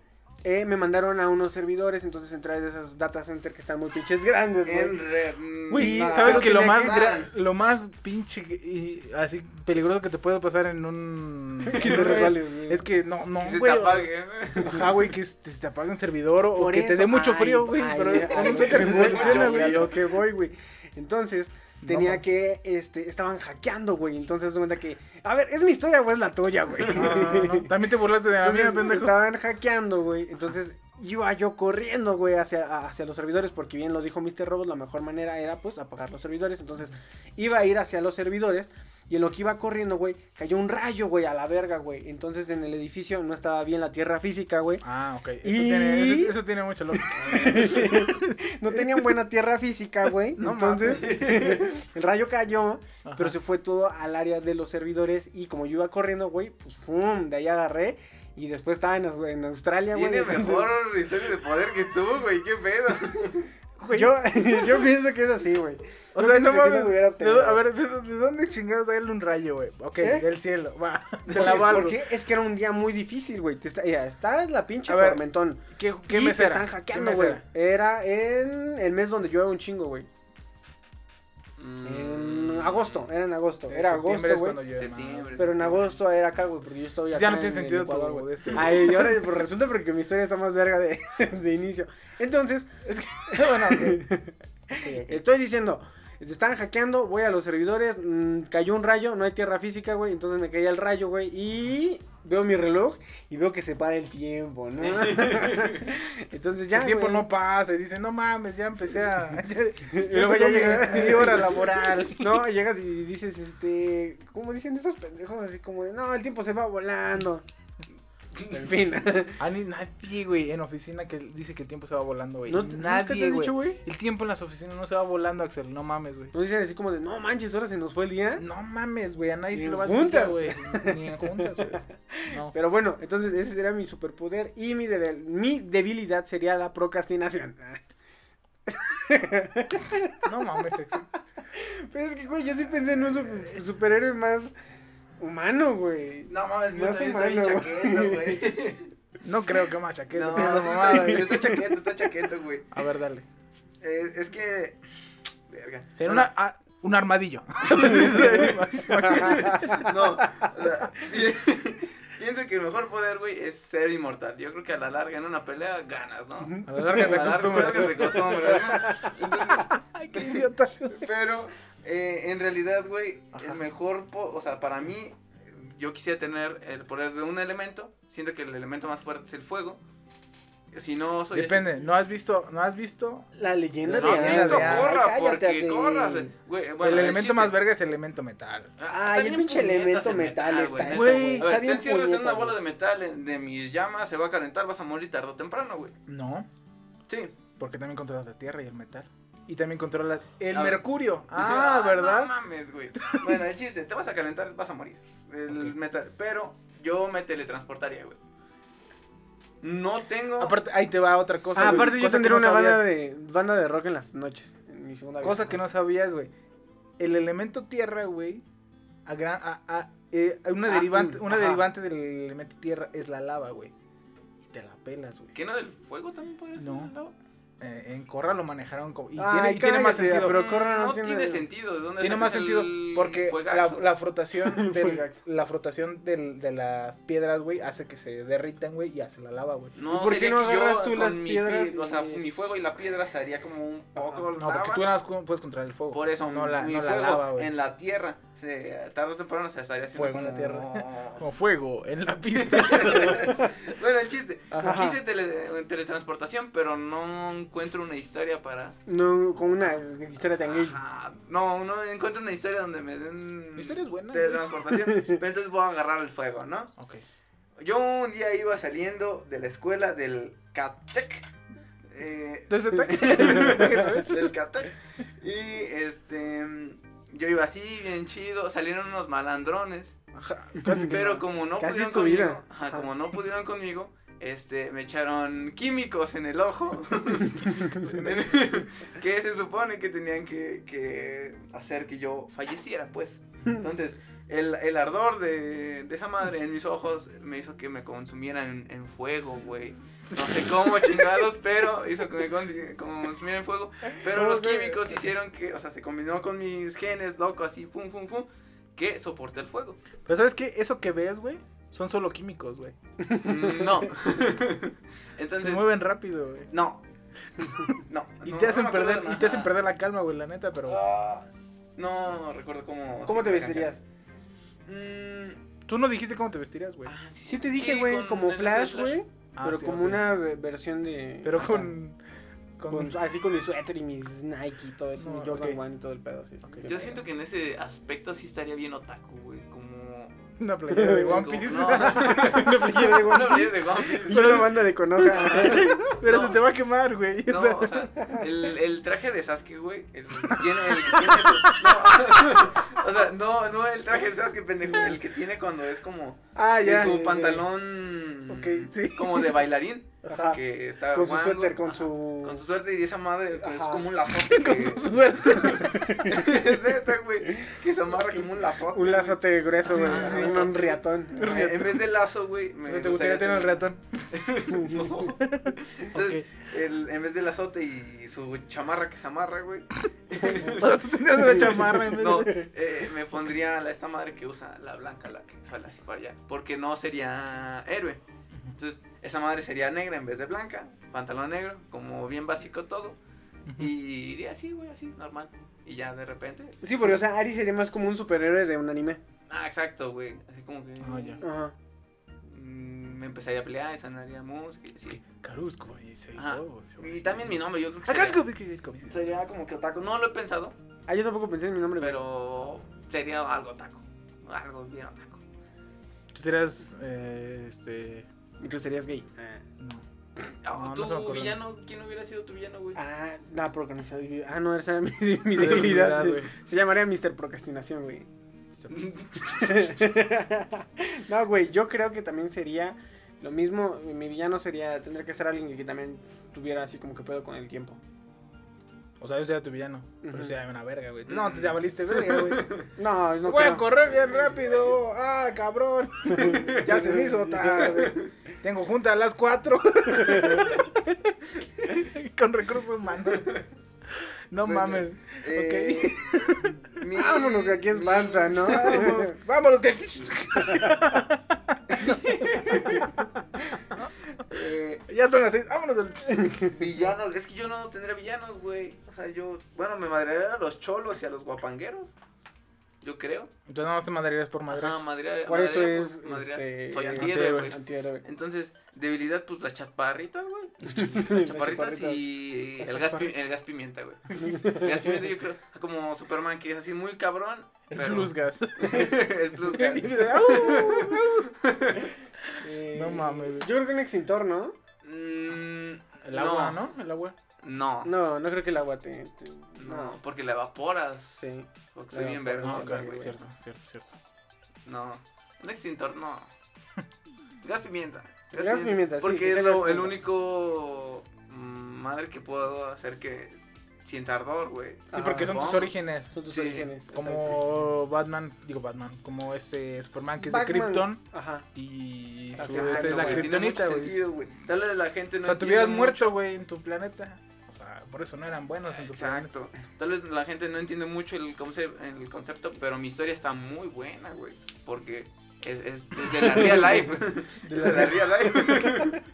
S7: Eh, me mandaron a unos servidores, entonces entré de esos data center que están muy pinches grandes, güey.
S2: Güey. ¿sabes que lo más, lo más pinche y así peligroso que te puede pasar en un... <laughs>
S7: Que te <laughs> resbales, güey.
S2: Es que no, no,
S3: Que se
S2: güey.
S3: te apague.
S2: Ajá, güey, que se te apague un servidor o,
S7: Por
S2: que te dé mucho
S7: ay,
S2: frío, güey. Pero
S7: ay, qué
S2: se soluciona, güey.
S7: lo que voy, güey. Entonces,
S2: No,
S7: tenía que, este, estaban hackeando, güey. Entonces, de cuenta que, a ver, ¿es mi historia o es la tuya, güey?
S2: No, <laughs> También te burlaste de la mía, pendejo.
S7: estaban hackeando, güey. Entonces, iba yo corriendo, güey, hacia, hacia los servidores, porque bien lo dijo Mr. Robot, la mejor manera era, pues, apagar los servidores. Entonces, iba a ir hacia los servidores, y en lo que iba corriendo, güey, cayó un rayo, güey, a la verga, güey. Entonces, en el edificio no estaba bien la tierra física, güey.
S2: Ah, ok. Eso,
S7: Y-
S2: tiene, eso, eso tiene mucha lógica. <laughs>
S7: No tenían buena tierra física, güey.
S2: No
S7: Entonces, <laughs> el rayo cayó,
S2: Ajá.
S7: pero se fue todo al área de los servidores. Y como yo iba corriendo, güey, pues, ¡fum! De ahí agarré. Y después estaba en, en Australia, güey.
S3: Tiene mejor historia de poder que tú, güey. ¿Qué pedo? <laughs>
S7: Yo, <laughs> yo pienso que es así, güey.
S2: O sea, no mames.
S7: los hubiera
S2: ¿de
S7: obtenido.
S2: dó- a ver, ¿de, de dónde chingados hay un rayo, güey? Ok,
S7: ¿Eh?
S2: del cielo. Va, <laughs> <laughs> te la valgo.
S7: Porque es que era un día muy difícil, güey. Está, ya, está la pinche
S2: A
S7: tormentón.
S2: ¿Qué,
S7: ¿Qué
S2: qué
S7: y
S2: mes
S7: te
S2: era?
S7: están
S2: ¿Qué
S7: hackeando, güey.
S2: Era
S7: en el mes donde llueve un chingo, güey. En agosto, era en agosto. Era agosto, güey. Pero en agosto era acá, güey, porque yo estoy acá.
S2: Ya no tiene
S7: en el
S2: sentido
S7: Ecuador, güey. Ay, y ahora <laughs> pues, resulta porque mi historia está más verga de, <laughs> de inicio. Entonces,
S2: Es que, <laughs> bueno, ok.
S7: estoy diciendo, se están hackeando, voy a los servidores, mm, cayó un rayo, no hay tierra física, güey, entonces me caía el rayo, güey, y veo mi reloj y veo que se para el tiempo, ¿no? <laughs> entonces ya,
S2: el tiempo no pasa y dice, no mames, ya empecé a... <laughs> <laughs>
S7: Y luego ya llega
S2: mi hora laboral.
S7: No, llegas y dices, este, ¿cómo dicen esos pendejos? Así como de, no, el tiempo se va volando. <laughs> En fin.
S2: Ah, ni nadie, güey, en oficina que dice que el tiempo se va volando, güey.
S7: ¿No
S2: nadie,
S7: te
S2: güey.
S7: dicho, güey?
S2: El tiempo en las oficinas no se va volando, Axel, no mames, güey.
S7: Nos dicen así como de, no manches, ahora se nos fue el día.
S2: No mames, güey, a nadie
S7: Ni
S2: se lo va a
S7: juntas.
S2: güey. <laughs> Ni en juntas, güey. No.
S7: Pero bueno, entonces ese sería mi superpoder y mi, debil- mi debilidad sería la procrastinación. <laughs>
S2: No mames, Axel.
S7: Pero es que, güey, yo sí pensé en un super- superhéroe más humano, güey.
S3: No mames,
S7: No
S3: bien
S7: malo,
S3: chaqueto, güey. <laughs>
S2: No creo que más chaqueta.
S3: No,
S2: mamada,
S3: está,
S2: güey.
S3: está chaqueto, está chaqueto, güey.
S2: A ver, dale.
S3: Eh, es que... Verga.
S2: Sería una, ah, un armadillo. <laughs> <laughs>
S3: No, o sea, pi- pienso que el mejor poder, güey, es ser inmortal. Yo creo que a la larga en una pelea ganas, ¿no?
S2: A la larga te
S3: A la larga
S2: acostumbras.
S3: te acostumbras, ¿no? Entonces,
S2: Ay, qué idiota.
S3: pero eh, en realidad, güey, el mejor, po- o sea, para mí, yo quisiera tener el poder de un elemento. Siento que el elemento más fuerte es el fuego. Si no soy así-
S2: Depende, ¿no has visto, no has visto?
S7: La leyenda
S3: No,
S7: de
S3: esto
S2: de Aang.
S3: corra,
S7: Ay, cállate,
S3: porque corras. Güey, bueno,
S2: el elemento
S3: chiste-
S2: más verga es el elemento metal.
S3: Ah,
S7: Ay, el pinche elemento
S3: el
S7: metal está
S2: güey.
S7: Está
S3: te
S7: bien
S3: encierras en una bola de metal de mis llamas, se va a calentar, vas a morir tarde o temprano, güey.
S2: No,
S3: Sí.
S2: porque también controlas la tierra y el metal. Y también controlas el
S3: A ver.
S2: mercurio. <laughs> Ah, ¿verdad?
S3: No mames, güey. Bueno, el chiste, te vas a calentar, vas a morir. El metal. Pero yo me teletransportaría, güey. No tengo.
S2: Aparte, ahí te va otra cosa.
S7: Ah, aparte yo
S2: cosa que
S7: tendría
S2: no
S7: una banda de, banda de rock en las noches. En mi segunda vida.
S2: Cosa que no sabías, güey. El elemento tierra, güey. A gran, a- a- eh, una
S7: Ah,
S2: derivante,
S7: mm,
S2: una
S7: ajá.
S2: derivante del elemento tierra es la lava, güey. Y te la pelas, güey.
S3: ¿Qué no del fuego también podría ser?
S2: No.
S3: lado?
S2: Eh, en Corra lo manejaron como. Y,
S7: Ay,
S2: tiene, y tiene más sentido.
S7: pero Corra no
S3: no
S7: tiene-
S3: tiene, sentido. ¿De dónde
S2: Tiene más sentido porque la, <laughs> frotación <laughs> del- la frotación del- de las piedras, güey, hace que se derritan, güey, y hace la lava, güey.
S3: No,
S7: ¿Y por qué
S3: sería
S7: no agarras tú las
S3: mi
S7: piedras
S3: pi- O sea,
S7: y-
S3: mi fuego y la piedra se haría como un poco
S2: No, porque tú nada más puedes controlar el fuego.
S3: Por eso,
S2: no la,
S3: mi
S2: no la
S3: fuego
S2: lava, güey.
S3: en la tierra, se, tarde o temprano se estaría haciendo
S2: Fuego en la tierra. <laughs> Como fuego en la pista. <laughs>
S3: bueno, el chiste.
S7: Ajá.
S3: Quise tele- teletransportación, pero no encuentro una historia para...
S7: No, con una historia tan gay.
S3: No, no encuentro una historia donde me den...
S2: La historia es buena,
S3: Teletransportación. <laughs> pero entonces voy a agarrar el fuego, ¿no?
S2: ok.
S3: Yo un día iba saliendo de la escuela del CATEC. Eh,
S2: Entonces,
S3: del Catec. Y este. Yo iba así, bien chido. Salieron unos malandrones.
S7: Casi
S3: Pero como no pudieron conmigo.
S7: vida.
S3: ajá,
S7: Ajá.
S3: como no pudieron conmigo. Este, me echaron químicos en el ojo. <laughs> <laughs> que se supone que tenían que, que hacer que yo falleciera, pues. Entonces, el, el ardor de, de esa madre en mis ojos me hizo que me consumiera en, en fuego, güey. No sé cómo <laughs> chingados, pero hizo que me consi- consumiera en fuego. Pero los químicos hicieron que, o sea, se combinó con mis genes, loco, así, pum, pum, pum, que soporté el fuego.
S2: Pero ¿sabes qué? Eso que ves, güey, son solo químicos, güey.
S3: Mm, No. <laughs>
S2: Se mueven rápido, güey.
S3: no. No. <laughs>
S2: Y
S3: no,
S2: te hacen
S3: no
S2: perder, y te hacen perder la calma, güey, la neta, pero
S3: Ah, No recuerdo cómo.
S7: ¿Cómo te vestirías?
S3: canción. Mm,
S2: tú no dijiste cómo te vestirías, güey.
S3: ah, sí,
S7: Sí te dije, güey, como Flash, güey.
S2: Ah,
S7: pero
S2: sí,
S7: como una ve- versión de...
S2: Pero
S7: acá.
S2: con con,
S7: Con- así con mi suéter y mis Nike y todo eso,
S2: No,
S7: mi Jordan
S2: ok.
S7: 1 y todo el pedo, sí.
S2: Ok.
S3: Yo siento que en ese aspecto sí estaría bien otaku, güey. Como.
S2: Una playera de One Piece.
S3: no. <laughs>
S7: Una playera de One
S3: playera de One Piece.
S7: Y una banda de Konoha. <laughs>
S2: Pero
S3: No.
S2: se te va a quemar, güey.
S3: No,
S2: O sea,
S3: o sea, el, el traje de Sasuke, güey, el tiene, el que <laughs> tiene su- no, o sea, no, no el traje de Sasuke, pendejo, el que tiene cuando es como
S2: ah, ya.
S3: su pantalón
S2: Ok, sí.
S3: como de bailarín,
S7: Ajá.
S3: que está
S7: Con su
S3: guango,
S7: suéter, con
S3: ajá,
S7: su-
S3: con su suéter y esa madre que es como un lazote <laughs>
S2: Con
S3: que
S2: su suerte. <laughs>
S3: es neta, güey, que se amarra como un lazote.
S7: Un lazote grueso, güey.
S3: sí,
S7: un, un riatón.
S3: En vez de lazo, güey, me
S2: ¿Te gustaría tener el ratón? <laughs>
S3: No. Entonces, el, en vez del azote y su chamarra que se amarra, güey.
S2: Tú tendrías una chamarra en vez
S3: No,
S2: de...
S3: eh, me pondría la, esta madre que usa la blanca, la que sale así para allá. Porque no sería héroe. Entonces, esa madre sería negra en vez de blanca. Pantalón negro, como bien básico todo. Y iría así, güey, así, normal. Y ya de repente.
S7: Sí, porque, o sea, Ari sería más como un superhéroe de un anime.
S3: Ah, exacto, güey. Así como que.
S2: Ah, ya.
S7: Ajá.
S3: mm, me empezaría a pelear y sonaría música y así.
S2: Carusco, y se.
S3: Y también mi nombre, yo creo que
S2: Acá
S3: sería, sería como que otaku. No lo he pensado,
S7: Ah, yo tampoco pensé en mi nombre.
S3: pero sería algo otaku. Algo bien otaku.
S2: Tú serías, eh, este...
S7: Incluso serías gay.
S2: No.
S3: Ah,
S2: No, no
S3: ¿Tú,
S2: se me ocurre.
S3: villano? ¿Quién hubiera sido tu villano, güey?
S7: Ah, no, procrastinación. Ah, no, esa era mi, <laughs> mi
S2: Debilidad.
S7: Se llamaría Mr. Procrastinación, güey. <laughs> <laughs> no, güey, yo creo que también sería lo mismo. Mi villano sería, tendría que ser alguien que también tuviera así como que pedo con el tiempo.
S2: O sea, yo sería tu villano. Pero
S7: Ujú.
S2: sea una verga, güey. No, te ya valiste verga, güey. <laughs>
S7: No, no
S2: Voy a
S7: creo.
S2: correr bien rápido. Ah, cabrón. <laughs> ya se me hizo tarde. Tengo junta a las 4. <laughs> Con recursos humanos. No
S3: Bueno,
S2: mames.
S3: Eh, mi-
S7: Vámonos, que aquí es
S3: mi-
S7: ¿no?
S2: Vámonos, vámonos que.
S3: Eh,
S2: ya son las 6. Vámonos. del-
S3: villanos, es que yo no tendría villanos, güey. O sea, yo, bueno, me madrearía a los cholos y a los guapangueros. Yo creo.
S2: Entonces nada más te madrearías por madre.
S3: Ajá, madrear,
S7: Por eso
S3: madrear,
S7: es.
S3: pues, madrear.
S7: Este,
S3: Soy antihéroe, güey.
S7: antihéroe.
S3: Entonces, debilidad, pues las chaparritas, güey. <laughs> Las chaparritas y el gas, el gas pimienta, güey. <laughs> El gas pimienta yo creo, como Superman, que es así muy cabrón.
S2: El
S3: pero-
S2: plus gas. <laughs>
S3: el plus gas.
S2: Y dice, "Au, au".
S7: Eh,
S2: No mames.
S7: Yo creo que un extintor, ¿no?
S3: Mm,
S2: El agua, ¿no? El agua.
S3: No, no,
S7: No, creo que el agua te. te- no.
S3: porque la evaporas.
S7: Sí.
S3: Porque soy bien vergonzosa,
S7: no,
S3: güey.
S2: Cierto, cierto, cierto.
S3: No, un extintor no. gas pimienta.
S7: Gas pimienta, sí,
S3: Porque
S7: que
S3: es lo- el
S7: pimienta.
S3: único madre que puedo hacer que sienta ardor, güey.
S2: Sí, porque son tus orígenes.
S7: Son tus
S3: Sí,
S7: orígenes.
S2: Como Batman, digo Batman, como este Superman que es de. Krypton
S7: Ajá.
S2: y su, es la
S3: tiene
S2: Kryptonita, güey.
S3: Tal vez la gente no
S2: O sea, te hubieras muerto, güey, en tu planeta. Por eso no eran buenos en tu planeta.
S3: Exacto. Tal vez la gente no entiende mucho el, conce- el concepto, pero mi historia está muy buena, güey. Porque es, es, es de la real life. <laughs>
S2: De
S3: Es
S2: la-
S3: real life. <laughs>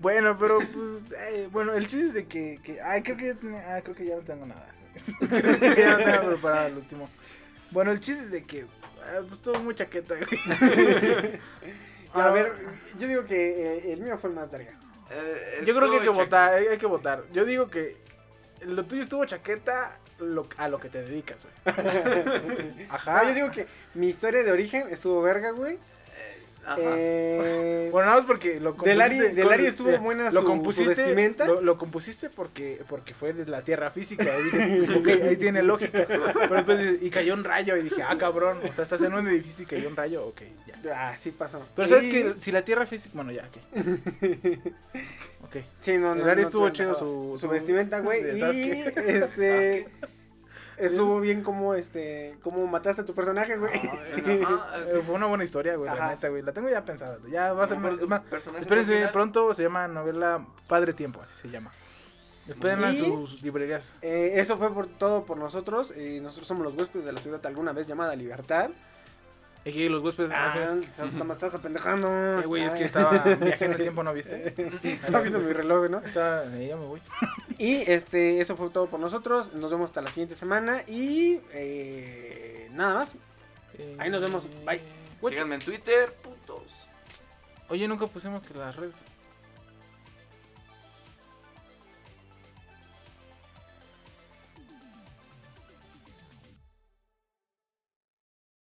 S2: Bueno, pero pues, eh, bueno, el chiste es de que, que ay, creo que ya tenía- ah, creo que ya no tengo nada. <laughs> creo que ya no tengo preparado el último. Bueno, el chiste es de que, ah, pues estuvo muy chaqueta, güey.
S7: A ver, yo digo que eh, el mío fue el más verga.
S3: Eh,
S2: Yo creo que hay que votar, hay, hay que votar. Yo digo que lo tuyo estuvo chaqueta lo- a lo que te dedicas, güey. <laughs> Ajá.
S7: Yo digo que mi historia de origen estuvo verga, güey.
S3: Eh, ajá.
S7: Eh,
S2: Bueno, nada más porque lo compusiste-
S7: del Ari
S2: con-
S7: estuvo
S2: eh,
S7: buena
S2: lo
S7: su- vestimenta.
S2: Lo, lo compusiste porque, porque fue de la tierra física. Y dije, <laughs> ok, ahí tiene lógica. Pero después y cayó un rayo y dije, ah, cabrón. O sea, estás en un edificio y cayó un rayo, ok, ya.
S7: Ah, sí pasó.
S2: Pero sabes
S7: Y-
S2: que si la tierra física. Bueno, ya, ok. <laughs> Ok.
S7: Sí, no, no.
S2: El Ari
S7: no
S2: estuvo chido su-
S7: su
S2: su-
S7: vestimenta, güey. <laughs> Y este. Estuvo bien como este. Como mataste a tu personaje, güey. <laughs>
S3: Ajá.
S2: Eh, Fue una buena historia, güey, la neta, güey. La tengo ya pensada. Ya va a ser más. Espérense, pronto se llama novela Padre Tiempo, así se llama. Espérenla en sus librerías.
S7: Eh, eso fue por todo por nosotros. eh, nosotros somos los huéspedes de la ciudad alguna vez llamada Libertad.
S2: Y que los huéspedes.
S7: Ah, me <laughs> estás apendejando.
S2: Eh, güey, es que estaba <laughs> viajé en el tiempo, ¿no viste? <laughs>
S7: Estaba viendo mi reloj, ¿no?
S2: Estaba, eh, ya me voy.
S7: Y este, eso fue todo por nosotros. Nos vemos hasta la siguiente semana. Y eh, nada más. Ahí nos vemos. Bye.
S3: Síganme en Twitter, putos.
S2: Oye, nunca pusimos que las redes.